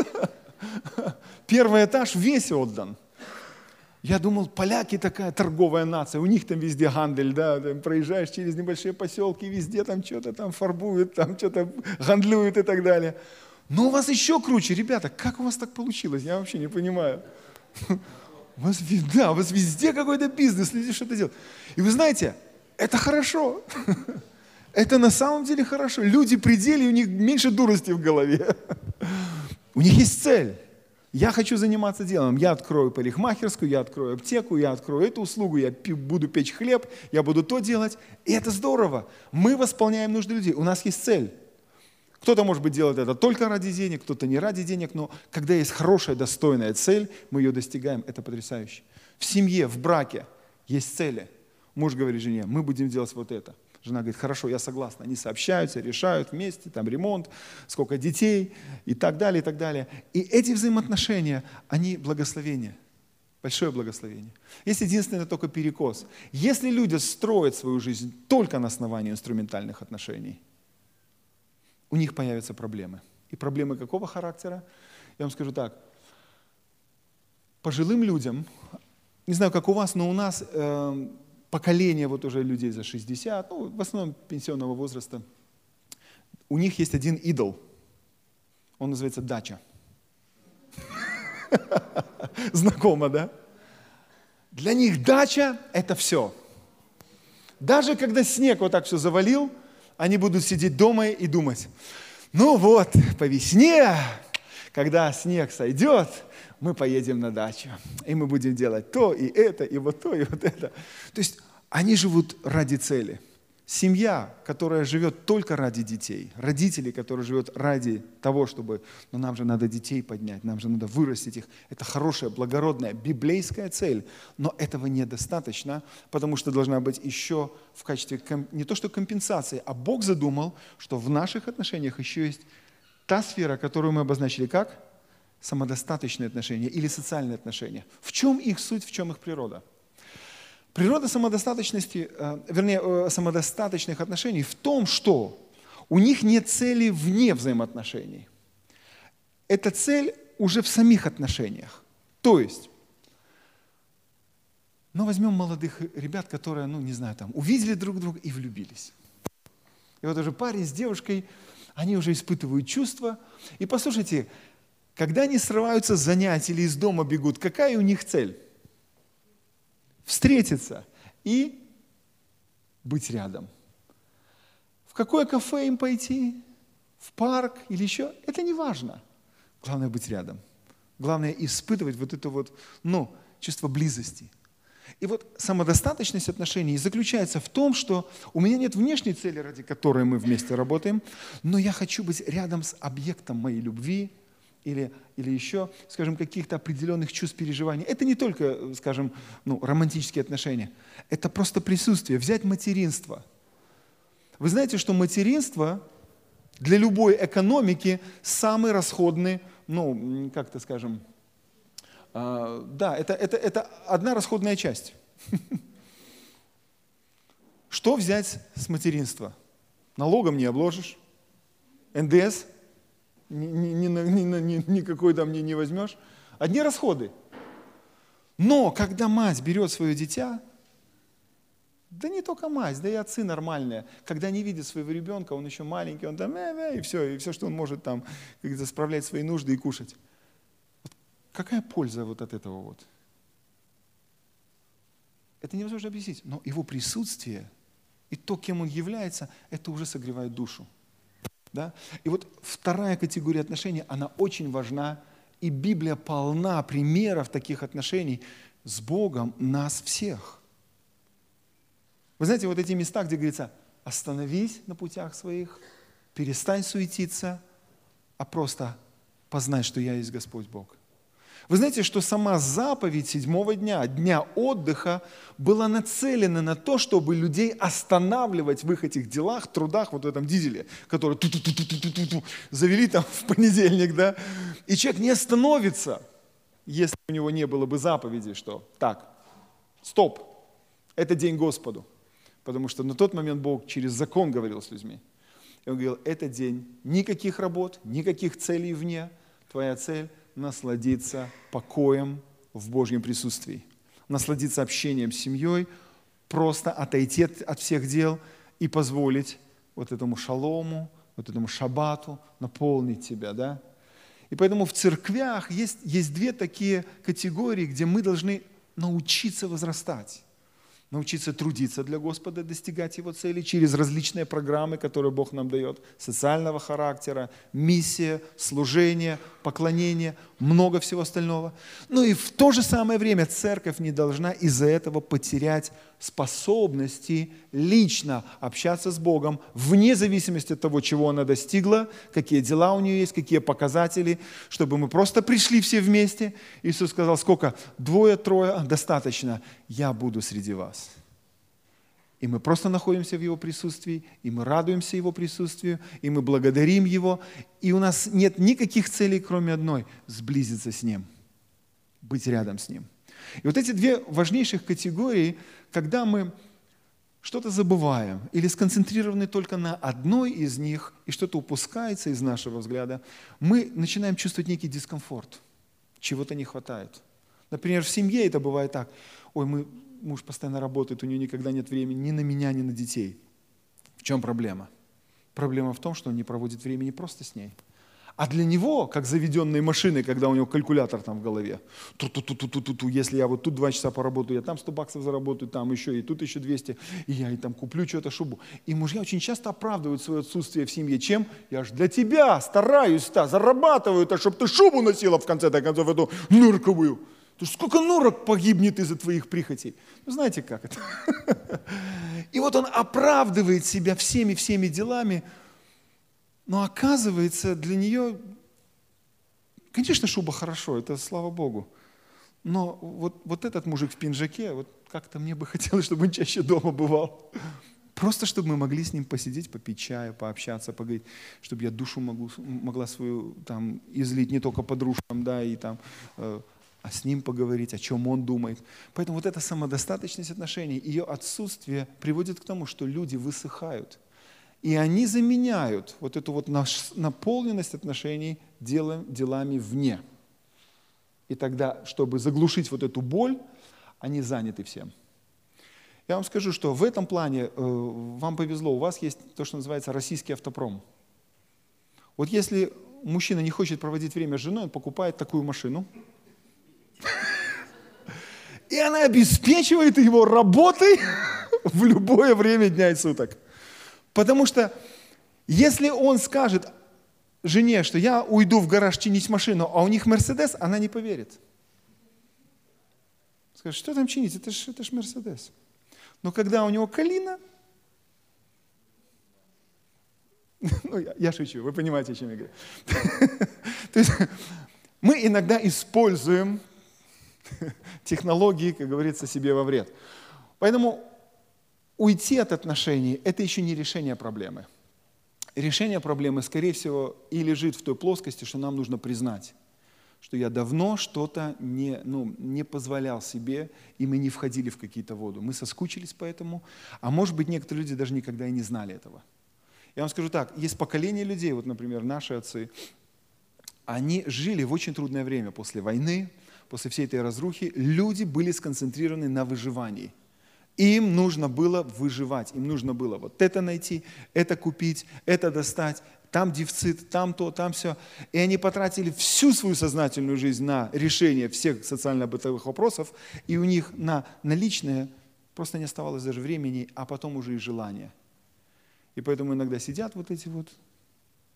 Первый этаж весь отдан. Я думал, поляки такая торговая нация, у них там везде гандель, да, там проезжаешь через небольшие поселки, везде там что-то там фарбуют, там что-то гандлюют и так далее. Но у вас еще круче, ребята, как у вас так получилось, я вообще не понимаю. У вас, да, у вас везде какой-то бизнес, люди что-то делают. И вы знаете, это хорошо. Это на самом деле хорошо. Люди пределе, у них меньше дурости в голове. У них есть цель. Я хочу заниматься делом. Я открою парикмахерскую, я открою аптеку, я открою эту услугу, я буду печь хлеб, я буду то делать. И это здорово. Мы восполняем нужды людей. У нас есть цель. Кто-то, может быть, делает это только ради денег, кто-то не ради денег, но когда есть хорошая, достойная цель, мы ее достигаем. Это потрясающе. В семье, в браке есть цели. Муж говорит жене, мы будем делать вот это. Жена говорит, хорошо, я согласна. Они сообщаются, решают вместе, там ремонт, сколько детей и так далее, и так далее. И эти взаимоотношения, они благословение. Большое благословение. Есть единственный только перекос. Если люди строят свою жизнь только на основании инструментальных отношений, у них появятся проблемы. И проблемы какого характера? Я вам скажу так. Пожилым людям, не знаю, как у вас, но у нас э, поколение вот уже людей за 60, ну, в основном пенсионного возраста, у них есть один идол. Он называется дача. Знакомо, да? Для них дача – это все. Даже когда снег вот так все завалил, они будут сидеть дома и думать, ну вот, по весне, когда снег сойдет, мы поедем на дачу, и мы будем делать то, и это, и вот то, и вот это. То есть они живут ради цели. Семья, которая живет только ради детей, родители, которые живут ради того, чтобы, ну нам же надо детей поднять, нам же надо вырастить их. Это хорошая, благородная, библейская цель, но этого недостаточно, потому что должна быть еще в качестве не то что компенсации, а Бог задумал, что в наших отношениях еще есть та сфера, которую мы обозначили как самодостаточные отношения или социальные отношения. В чем их суть, в чем их природа? Природа самодостаточности, э, вернее, э, самодостаточных отношений в том, что у них нет цели вне взаимоотношений. Эта цель уже в самих отношениях. То есть, ну возьмем молодых ребят, которые, ну не знаю, там, увидели друг друга и влюбились. И вот уже парень с девушкой, они уже испытывают чувства. И послушайте, когда они срываются с занятий или из дома бегут, какая у них цель? встретиться и быть рядом. В какое кафе им пойти, в парк или еще, это не важно. Главное быть рядом. Главное испытывать вот это вот, ну, чувство близости. И вот самодостаточность отношений заключается в том, что у меня нет внешней цели, ради которой мы вместе работаем, но я хочу быть рядом с объектом моей любви, или, или еще, скажем, каких-то определенных чувств, переживаний. Это не только, скажем, ну, романтические отношения. Это просто присутствие. Взять материнство. Вы знаете, что материнство для любой экономики самый расходный, ну, как то скажем, э, да, это, это, это одна расходная часть. Что взять с материнства? Налогом не обложишь, НДС ни, ни, ни, ни, никакой там не, не возьмешь. Одни расходы. Но когда мать берет свое дитя, да не только мать, да и отцы нормальные. Когда не видят своего ребенка, он еще маленький, он там, э, э, и все, и все, что он может там, как справлять свои нужды и кушать. Вот какая польза вот от этого вот? Это невозможно объяснить, но его присутствие и то, кем он является, это уже согревает душу. Да? И вот вторая категория отношений, она очень важна, и Библия полна примеров таких отношений с Богом нас всех. Вы знаете, вот эти места, где говорится, остановись на путях своих, перестань суетиться, а просто познай, что я есть Господь Бог. Вы знаете, что сама заповедь седьмого дня, дня отдыха, была нацелена на то, чтобы людей останавливать в их этих делах, трудах, вот в этом дизеле, который ту -ту -ту завели там в понедельник, да, и человек не остановится, если у него не было бы заповеди, что так, стоп, это день Господу. Потому что на тот момент Бог через закон говорил с людьми. И он говорил, это день никаких работ, никаких целей вне. Твоя цель насладиться покоем в Божьем присутствии, насладиться общением с семьей, просто отойти от всех дел и позволить вот этому шалому, вот этому шабату наполнить тебя, да? И поэтому в церквях есть, есть две такие категории, где мы должны научиться возрастать научиться трудиться для Господа, достигать Его целей через различные программы, которые Бог нам дает, социального характера, миссия, служение, поклонение, много всего остального. Ну и в то же самое время церковь не должна из-за этого потерять способности лично общаться с Богом, вне зависимости от того, чего она достигла, какие дела у нее есть, какие показатели, чтобы мы просто пришли все вместе. Иисус сказал, сколько? Двое, трое, достаточно. Я буду среди вас. И мы просто находимся в Его присутствии, и мы радуемся Его присутствию, и мы благодарим Его. И у нас нет никаких целей, кроме одной – сблизиться с Ним, быть рядом с Ним. И вот эти две важнейших категории, когда мы что-то забываем или сконцентрированы только на одной из них, и что-то упускается из нашего взгляда, мы начинаем чувствовать некий дискомфорт, чего-то не хватает. Например, в семье это бывает так. Ой, мы, муж постоянно работает, у него никогда нет времени ни на меня, ни на детей. В чем проблема? Проблема в том, что он не проводит времени просто с ней – а для него, как заведенные машины, когда у него калькулятор там в голове, ту -ту -ту -ту -ту -ту -ту, если я вот тут два часа поработаю, я там 100 баксов заработаю, там еще, и тут еще 200, и я и там куплю что-то шубу. И мужья очень часто оправдывают свое отсутствие в семье. Чем? Я же для тебя стараюсь-то, зарабатываю-то, чтобы ты шубу носила в конце концов, эту нырковую. То есть сколько норок погибнет из-за твоих прихотей? Ну, знаете, как это? И вот он оправдывает себя всеми-всеми делами, но оказывается, для нее, конечно, шуба хорошо, это слава Богу. Но вот, вот этот мужик в пинжаке, вот как-то мне бы хотелось, чтобы он чаще дома бывал. Просто чтобы мы могли с ним посидеть, попить чаю, пообщаться, поговорить, чтобы я душу могу, могла свою там излить не только подружкам, да, и там, э, а с ним поговорить, о чем он думает. Поэтому вот эта самодостаточность отношений, ее отсутствие приводит к тому, что люди высыхают – и они заменяют вот эту вот наполненность отношений делом, делами вне. И тогда, чтобы заглушить вот эту боль, они заняты всем. Я вам скажу, что в этом плане э, вам повезло, у вас есть то, что называется российский автопром. Вот если мужчина не хочет проводить время с женой, он покупает такую машину. И она обеспечивает его работой в любое время дня и суток. Потому что если он скажет жене, что я уйду в гараж чинить машину, а у них Мерседес, она не поверит. Скажет, что там чинить, это же это ж Мерседес. Но когда у него калина, ну, я, я шучу, вы понимаете, о чем я говорю. То есть мы иногда используем технологии, как говорится, себе во вред. Поэтому уйти от отношений – это еще не решение проблемы. Решение проблемы, скорее всего, и лежит в той плоскости, что нам нужно признать, что я давно что-то не, ну, не позволял себе, и мы не входили в какие-то воду. Мы соскучились по этому, а может быть, некоторые люди даже никогда и не знали этого. Я вам скажу так, есть поколение людей, вот, например, наши отцы, они жили в очень трудное время после войны, после всей этой разрухи. Люди были сконцентрированы на выживании. Им нужно было выживать, им нужно было вот это найти, это купить, это достать, там дефицит, там то, там все. И они потратили всю свою сознательную жизнь на решение всех социально-бытовых вопросов, и у них на, на личное просто не оставалось даже времени, а потом уже и желания. И поэтому иногда сидят вот эти вот,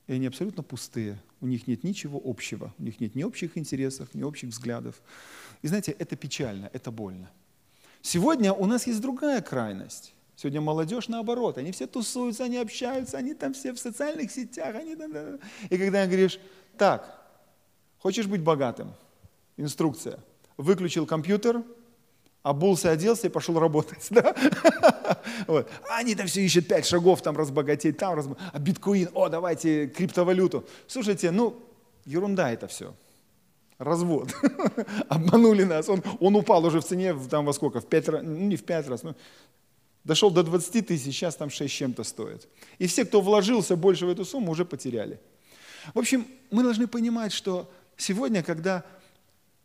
и они абсолютно пустые. У них нет ничего общего. У них нет ни общих интересов, ни общих взглядов. И знаете, это печально, это больно. Сегодня у нас есть другая крайность. Сегодня молодежь наоборот, они все тусуются, они общаются, они там все в социальных сетях, они там... И когда говоришь, так, хочешь быть богатым? Инструкция. Выключил компьютер, обулся, оделся и пошел работать. Да? Вот. Они там все ищут пять шагов, там разбогатеть, там разбогатеть. А биткоин, о, давайте криптовалюту. Слушайте, ну, ерунда это все. Развод. Обманули нас. Он, он упал уже в цене там во сколько? В пять раз, ну не в пять раз, но дошел до 20 тысяч, сейчас там 6 чем-то стоит. И все, кто вложился больше в эту сумму, уже потеряли. В общем, мы должны понимать, что сегодня, когда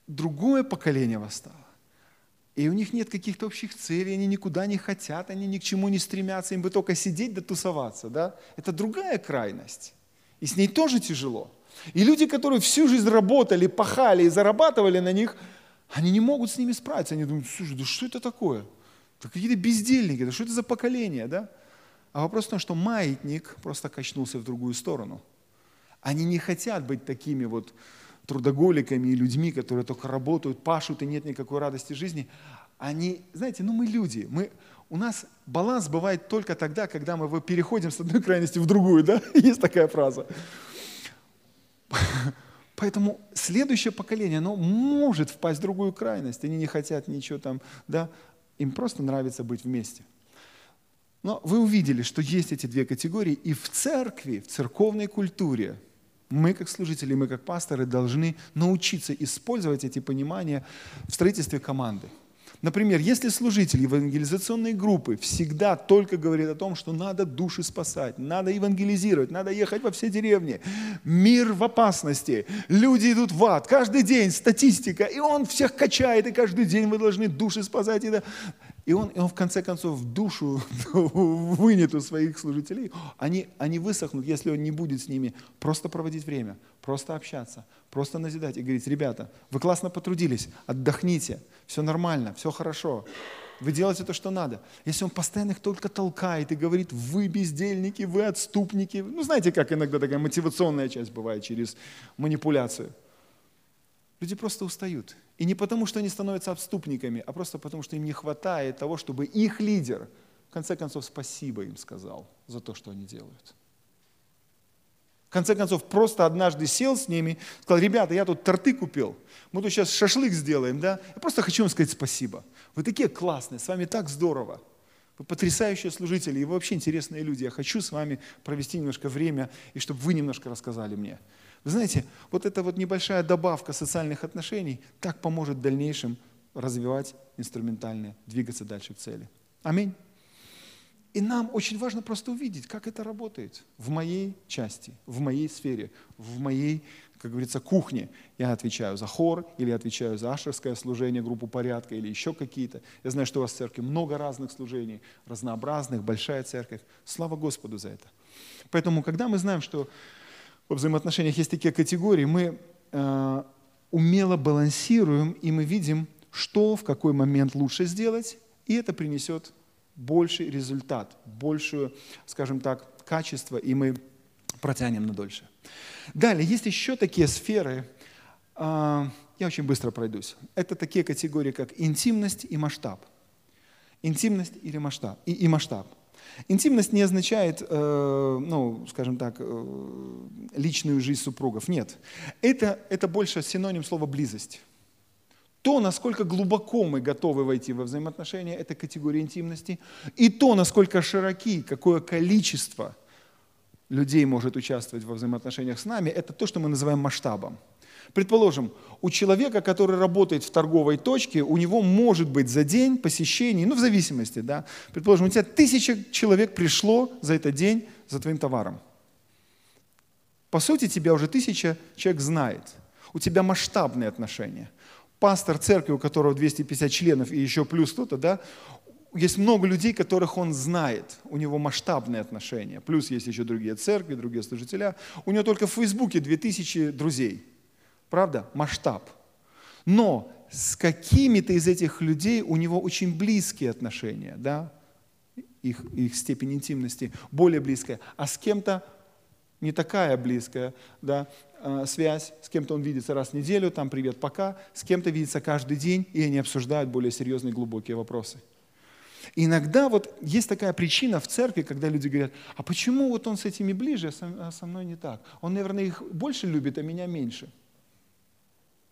другое поколение восстало, и у них нет каких-то общих целей, они никуда не хотят, они ни к чему не стремятся, им бы только сидеть да тусоваться. Да? Это другая крайность. И с ней тоже тяжело. И люди, которые всю жизнь работали, пахали и зарабатывали на них, они не могут с ними справиться. Они думают, слушай, да что это такое? Да какие-то бездельники, да что это за поколение, да? А вопрос в том, что маятник просто качнулся в другую сторону. Они не хотят быть такими вот трудоголиками и людьми, которые только работают, пашут, и нет никакой радости жизни, они, знаете, ну мы люди, мы, у нас баланс бывает только тогда, когда мы переходим с одной крайности в другую, да? Есть такая фраза. Поэтому следующее поколение, оно может впасть в другую крайность. Они не хотят ничего там, да? Им просто нравится быть вместе. Но вы увидели, что есть эти две категории, и в церкви, в церковной культуре – мы, как служители, мы, как пасторы, должны научиться использовать эти понимания в строительстве команды. Например, если служитель евангелизационной группы всегда только говорит о том, что надо души спасать, надо евангелизировать, надо ехать во все деревни, мир в опасности, люди идут в ад, каждый день статистика, и он всех качает, и каждый день вы должны души спасать. И, и, он, и он в конце концов душу вынет у своих служителей. Они, они высохнут, если он не будет с ними просто проводить время, просто общаться, просто назидать и говорить, ребята, вы классно потрудились, отдохните, все нормально, все хорошо, вы делаете то, что надо. Если он постоянно их только толкает и говорит, вы бездельники, вы отступники, ну знаете, как иногда такая мотивационная часть бывает через манипуляцию. Люди просто устают. И не потому, что они становятся отступниками, а просто потому, что им не хватает того, чтобы их лидер, в конце концов, спасибо им сказал за то, что они делают. В конце концов, просто однажды сел с ними, сказал, ребята, я тут торты купил, мы тут сейчас шашлык сделаем, да? Я просто хочу вам сказать спасибо. Вы такие классные, с вами так здорово. Вы потрясающие служители, и вы вообще интересные люди. Я хочу с вами провести немножко время, и чтобы вы немножко рассказали мне. Вы знаете, вот эта вот небольшая добавка социальных отношений так поможет в дальнейшем развивать инструментальные, двигаться дальше к цели. Аминь. И нам очень важно просто увидеть, как это работает в моей части, в моей сфере, в моей, как говорится, кухне. Я отвечаю за хор, или отвечаю за ашерское служение, группу порядка, или еще какие-то. Я знаю, что у вас в церкви много разных служений, разнообразных, большая церковь. Слава Господу за это. Поэтому, когда мы знаем, что во взаимоотношениях есть такие категории, мы э, умело балансируем, и мы видим, что в какой момент лучше сделать, и это принесет больший результат, большую, скажем так, качество, и мы протянем на дольше. Далее, есть еще такие сферы, а, я очень быстро пройдусь. Это такие категории, как интимность и масштаб. Интимность или масштаб, и, и масштаб. Интимность не означает, э, ну, скажем так, э, личную жизнь супругов. Нет. Это, это больше синоним слова «близость». То, насколько глубоко мы готовы войти во взаимоотношения, это категория интимности. И то, насколько широки, какое количество людей может участвовать во взаимоотношениях с нами, это то, что мы называем масштабом. Предположим, у человека, который работает в торговой точке, у него может быть за день посещений, ну в зависимости, да, предположим, у тебя тысяча человек пришло за этот день за твоим товаром. По сути, тебя уже тысяча человек знает. У тебя масштабные отношения пастор церкви, у которого 250 членов и еще плюс кто-то, да, есть много людей, которых он знает, у него масштабные отношения. Плюс есть еще другие церкви, другие служителя. У него только в Фейсбуке 2000 друзей. Правда? Масштаб. Но с какими-то из этих людей у него очень близкие отношения, да? их, их степень интимности более близкая, а с кем-то не такая близкая, да, э, связь, с кем-то он видится раз в неделю, там привет, пока, с кем-то видится каждый день, и они обсуждают более серьезные, глубокие вопросы. Иногда вот есть такая причина в церкви, когда люди говорят, а почему вот он с этими ближе, а со мной не так? Он, наверное, их больше любит, а меня меньше.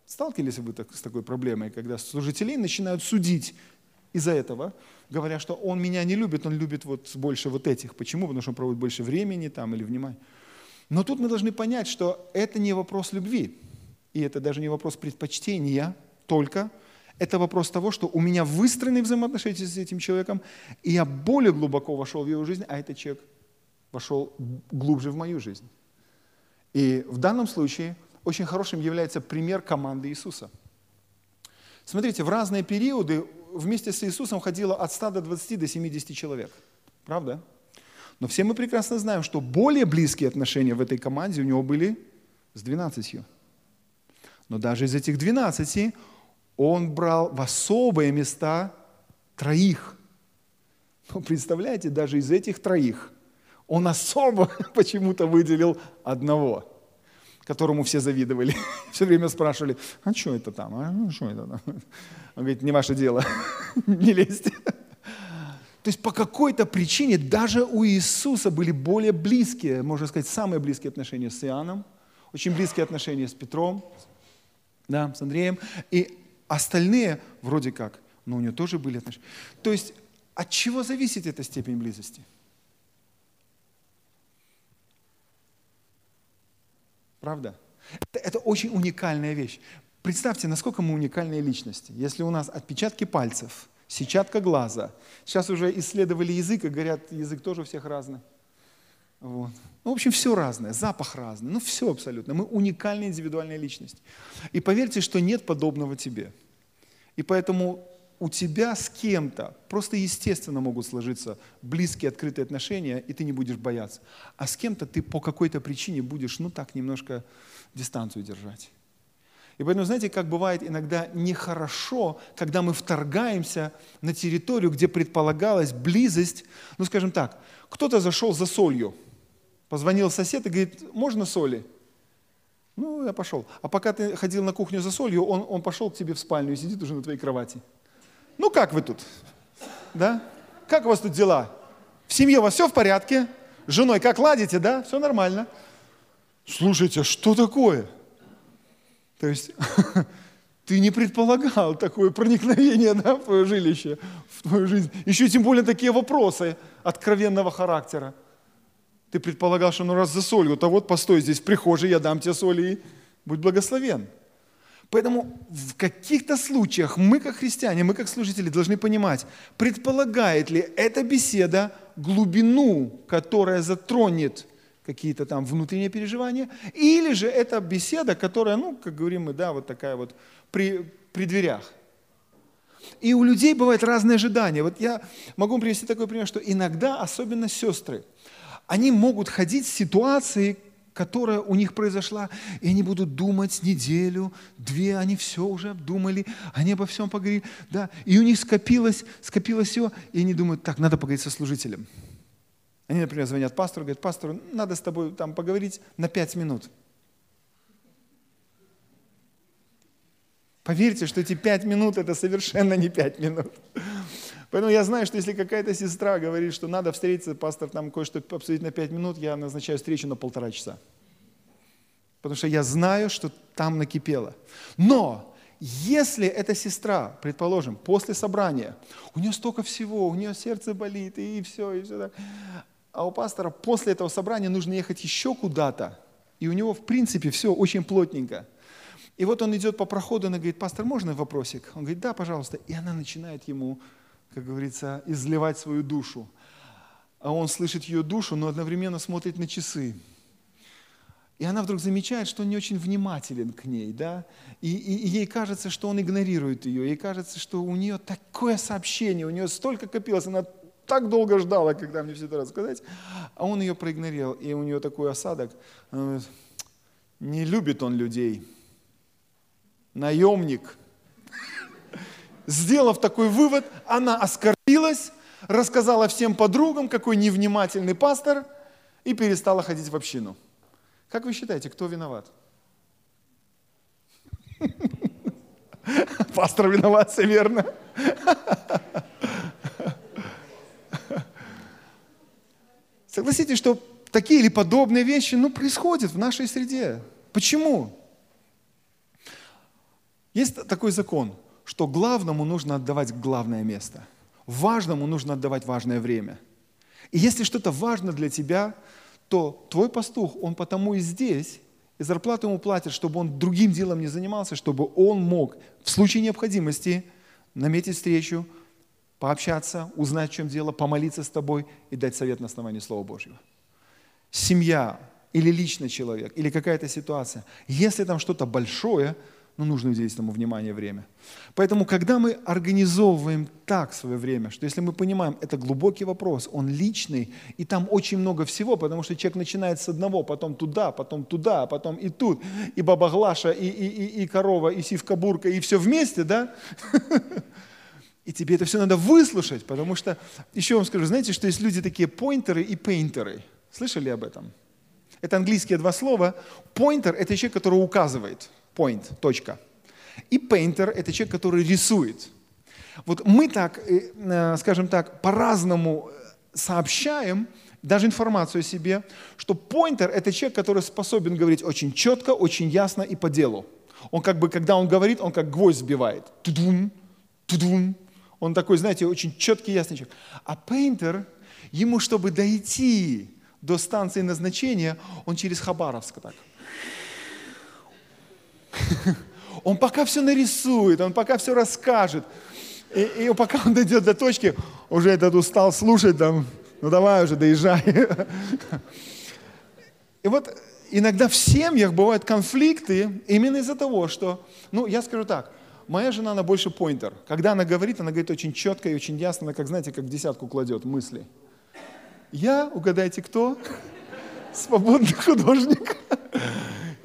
Сталкивались вы так, с такой проблемой, когда служителей начинают судить из-за этого, говоря, что он меня не любит, он любит вот больше вот этих. Почему? Потому что он проводит больше времени там или внимания. Но тут мы должны понять, что это не вопрос любви, и это даже не вопрос предпочтения только, это вопрос того, что у меня выстроены взаимоотношения с этим человеком, и я более глубоко вошел в его жизнь, а этот человек вошел глубже в мою жизнь. И в данном случае очень хорошим является пример команды Иисуса. Смотрите, в разные периоды вместе с Иисусом ходило от 100 до 20 до 70 человек. Правда? Но все мы прекрасно знаем, что более близкие отношения в этой команде у него были с 12. Но даже из этих 12 он брал в особые места троих. Но представляете, даже из этих троих он особо почему-то выделил одного, которому все завидовали. Все время спрашивали, а что это там? А что это там? Он говорит, не ваше дело, не лезьте. То есть по какой-то причине даже у Иисуса были более близкие, можно сказать, самые близкие отношения с Иоанном, очень близкие отношения с Петром, да, с Андреем, и остальные вроде как, но у него тоже были отношения. То есть от чего зависит эта степень близости? Правда? Это, это очень уникальная вещь. Представьте, насколько мы уникальные личности. Если у нас отпечатки пальцев – сетчатка глаза. Сейчас уже исследовали язык, и говорят, язык тоже у всех разный. Вот. Ну, в общем, все разное, запах разный, ну все абсолютно. Мы уникальная индивидуальная личность. И поверьте, что нет подобного тебе. И поэтому у тебя с кем-то просто естественно могут сложиться близкие, открытые отношения, и ты не будешь бояться. А с кем-то ты по какой-то причине будешь, ну так, немножко дистанцию держать. И поэтому, знаете, как бывает иногда нехорошо, когда мы вторгаемся на территорию, где предполагалась близость. Ну, скажем так, кто-то зашел за солью, позвонил сосед и говорит, можно соли? Ну, я пошел. А пока ты ходил на кухню за солью, он, он пошел к тебе в спальню и сидит уже на твоей кровати. Ну, как вы тут? Да? Как у вас тут дела? В семье у вас все в порядке? С женой как ладите, да? Все нормально. Слушайте, что такое? То есть ты не предполагал такое проникновение да, в твое жилище, в твою жизнь. Еще тем более такие вопросы откровенного характера. Ты предполагал, что ну раз за солью, то вот постой здесь в прихожей, я дам тебе соли и будь благословен. Поэтому в каких-то случаях мы, как христиане, мы, как служители, должны понимать, предполагает ли эта беседа глубину, которая затронет какие-то там внутренние переживания, или же это беседа, которая, ну, как говорим мы, да, вот такая вот при, при дверях. И у людей бывают разные ожидания. Вот я могу привести такой пример, что иногда, особенно сестры, они могут ходить в ситуации, которая у них произошла, и они будут думать неделю, две, они все уже обдумали, они обо всем поговорили, да, и у них скопилось, скопилось все, и они думают, так, надо поговорить со служителем. Они, например, звонят пастору, говорят, пастору, надо с тобой там поговорить на пять минут. Поверьте, что эти пять минут – это совершенно не пять минут. Поэтому я знаю, что если какая-то сестра говорит, что надо встретиться, пастор, там кое-что обсудить на пять минут, я назначаю встречу на полтора часа. Потому что я знаю, что там накипело. Но если эта сестра, предположим, после собрания, у нее столько всего, у нее сердце болит, и все, и все так, а у пастора после этого собрания нужно ехать еще куда-то, и у него, в принципе, все очень плотненько. И вот он идет по проходу, она говорит, пастор, можно вопросик? Он говорит, да, пожалуйста. И она начинает ему как говорится, изливать свою душу. А он слышит ее душу, но одновременно смотрит на часы. И она вдруг замечает, что он не очень внимателен к ней, да, и, и, и ей кажется, что он игнорирует ее, ей кажется, что у нее такое сообщение, у нее столько копилось, она так долго ждала, когда мне все это рассказать, а он ее проигнорировал, и у нее такой осадок. Не любит он людей. Наемник. Сделав такой вывод, она оскорбилась, рассказала всем подругам, какой невнимательный пастор, и перестала ходить в общину. Как вы считаете, кто виноват? Пастор виноват, все верно. Согласитесь, что такие или подобные вещи ну, происходят в нашей среде. Почему? Есть такой закон – что главному нужно отдавать главное место. Важному нужно отдавать важное время. И если что-то важно для тебя, то твой пастух, он потому и здесь, и зарплату ему платят, чтобы он другим делом не занимался, чтобы он мог в случае необходимости наметить встречу, пообщаться, узнать, в чем дело, помолиться с тобой и дать совет на основании Слова Божьего. Семья или личный человек, или какая-то ситуация, если там что-то большое – но ну, нужно уделить этому внимание время. Поэтому, когда мы организовываем так свое время, что если мы понимаем, это глубокий вопрос, он личный, и там очень много всего, потому что человек начинает с одного, потом туда, потом туда, потом и тут, и баба Глаша, и, и, и, и корова, и сивка-бурка, и все вместе, да? И тебе это все надо выслушать, потому что, еще вам скажу, знаете, что есть люди такие поинтеры и пейнтеры. Слышали об этом? Это английские два слова. Поинтер – это человек, который указывает – point, точка. И painter – это человек, который рисует. Вот мы так, э, э, скажем так, по-разному э, сообщаем даже информацию о себе, что pointer – это человек, который способен говорить очень четко, очень ясно и по делу. Он как бы, когда он говорит, он как гвоздь сбивает. Тудун, тудун. Он такой, знаете, очень четкий, ясный человек. А painter, ему, чтобы дойти до станции назначения, он через Хабаровск так – Он пока все нарисует, он пока все расскажет. И, и пока он дойдет до точки, уже этот устал слушать, там, ну давай уже, доезжай. И вот иногда в семьях бывают конфликты именно из-за того, что, ну, я скажу так, моя жена, она больше поинтер. Когда она говорит, она говорит очень четко и очень ясно, она как, знаете, как десятку кладет мысли. Я, угадайте, кто? Свободный художник.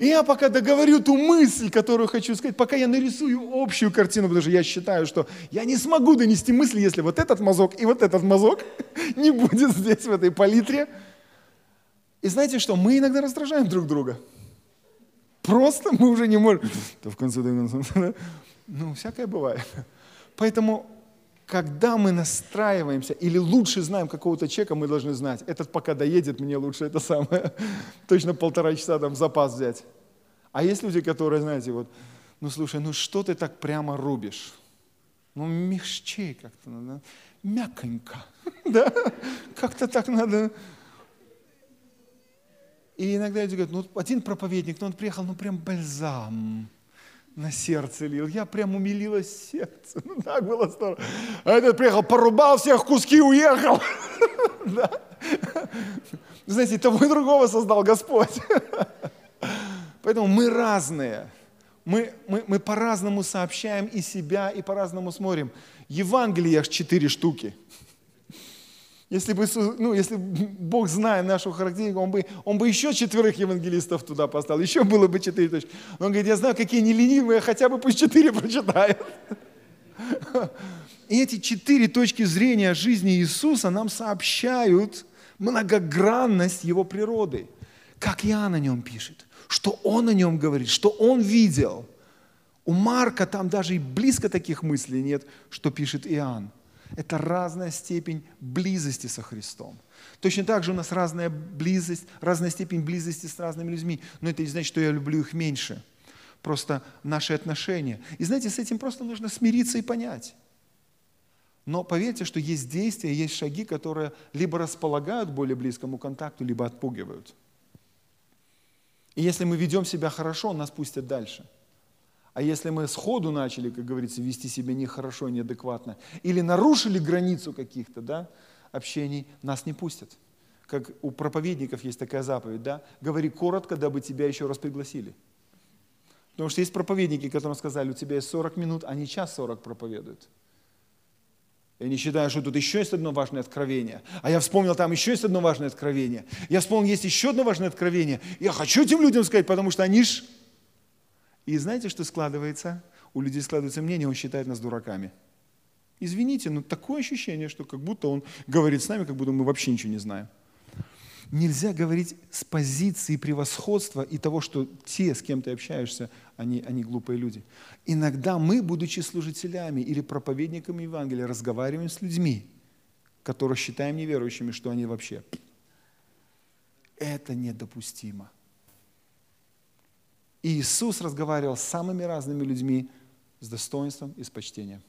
И я пока договорю ту мысль, которую хочу сказать, пока я нарисую общую картину, потому что я считаю, что я не смогу донести мысль, если вот этот мазок и вот этот мазок не будет здесь, в этой палитре. И знаете что, мы иногда раздражаем друг друга. Просто мы уже не можем. То в конце концов, ну, всякое бывает. Поэтому когда мы настраиваемся или лучше знаем какого-то человека, мы должны знать, этот пока доедет, мне лучше это самое, точно полтора часа там запас взять. А есть люди, которые, знаете, вот, ну слушай, ну что ты так прямо рубишь? Ну мягче как-то надо, мягонько, да? Как-то так надо. И иногда люди говорят, ну один проповедник, ну он приехал, ну прям бальзам на сердце лил. Я прям умилилась сердце. Ну, так было здорово. А этот приехал, порубал всех куски уехал. Знаете, того и другого создал Господь. Поэтому мы разные. Мы, мы, мы по-разному сообщаем и себя, и по-разному смотрим. Евангелиях четыре штуки. Если бы, ну, если Бог, зная нашу характеристику, он бы, он бы еще четверых евангелистов туда поставил, еще было бы четыре точки. Но он говорит, я знаю, какие они ленивые, хотя бы пусть четыре прочитают. И эти четыре точки зрения жизни Иисуса нам сообщают многогранность Его природы. Как Иоанн о нем пишет, что он о нем говорит, что он видел. У Марка там даже и близко таких мыслей нет, что пишет Иоанн. Это разная степень близости со Христом. Точно так же у нас разная близость, разная степень близости с разными людьми. Но это не значит, что я люблю их меньше. Просто наши отношения. И знаете, с этим просто нужно смириться и понять. Но поверьте, что есть действия, есть шаги, которые либо располагают к более близкому контакту, либо отпугивают. И если мы ведем себя хорошо, нас пустят дальше – а если мы сходу начали, как говорится, вести себя нехорошо, неадекватно, или нарушили границу каких-то да, общений, нас не пустят. Как у проповедников есть такая заповедь, да? Говори коротко, дабы тебя еще раз пригласили. Потому что есть проповедники, которым сказали, у тебя есть 40 минут, они час 40 проповедуют. Я не считаю, что тут еще есть одно важное откровение. А я вспомнил, там еще есть одно важное откровение. Я вспомнил, есть еще одно важное откровение. Я хочу этим людям сказать, потому что они ж и знаете, что складывается? У людей складывается мнение, он считает нас дураками. Извините, но такое ощущение, что как будто он говорит с нами, как будто мы вообще ничего не знаем. Нельзя говорить с позиции превосходства и того, что те, с кем ты общаешься, они, они глупые люди. Иногда мы, будучи служителями или проповедниками Евангелия, разговариваем с людьми, которых считаем неверующими, что они вообще. Это недопустимо. И Иисус разговаривал с самыми разными людьми с достоинством и с почтением.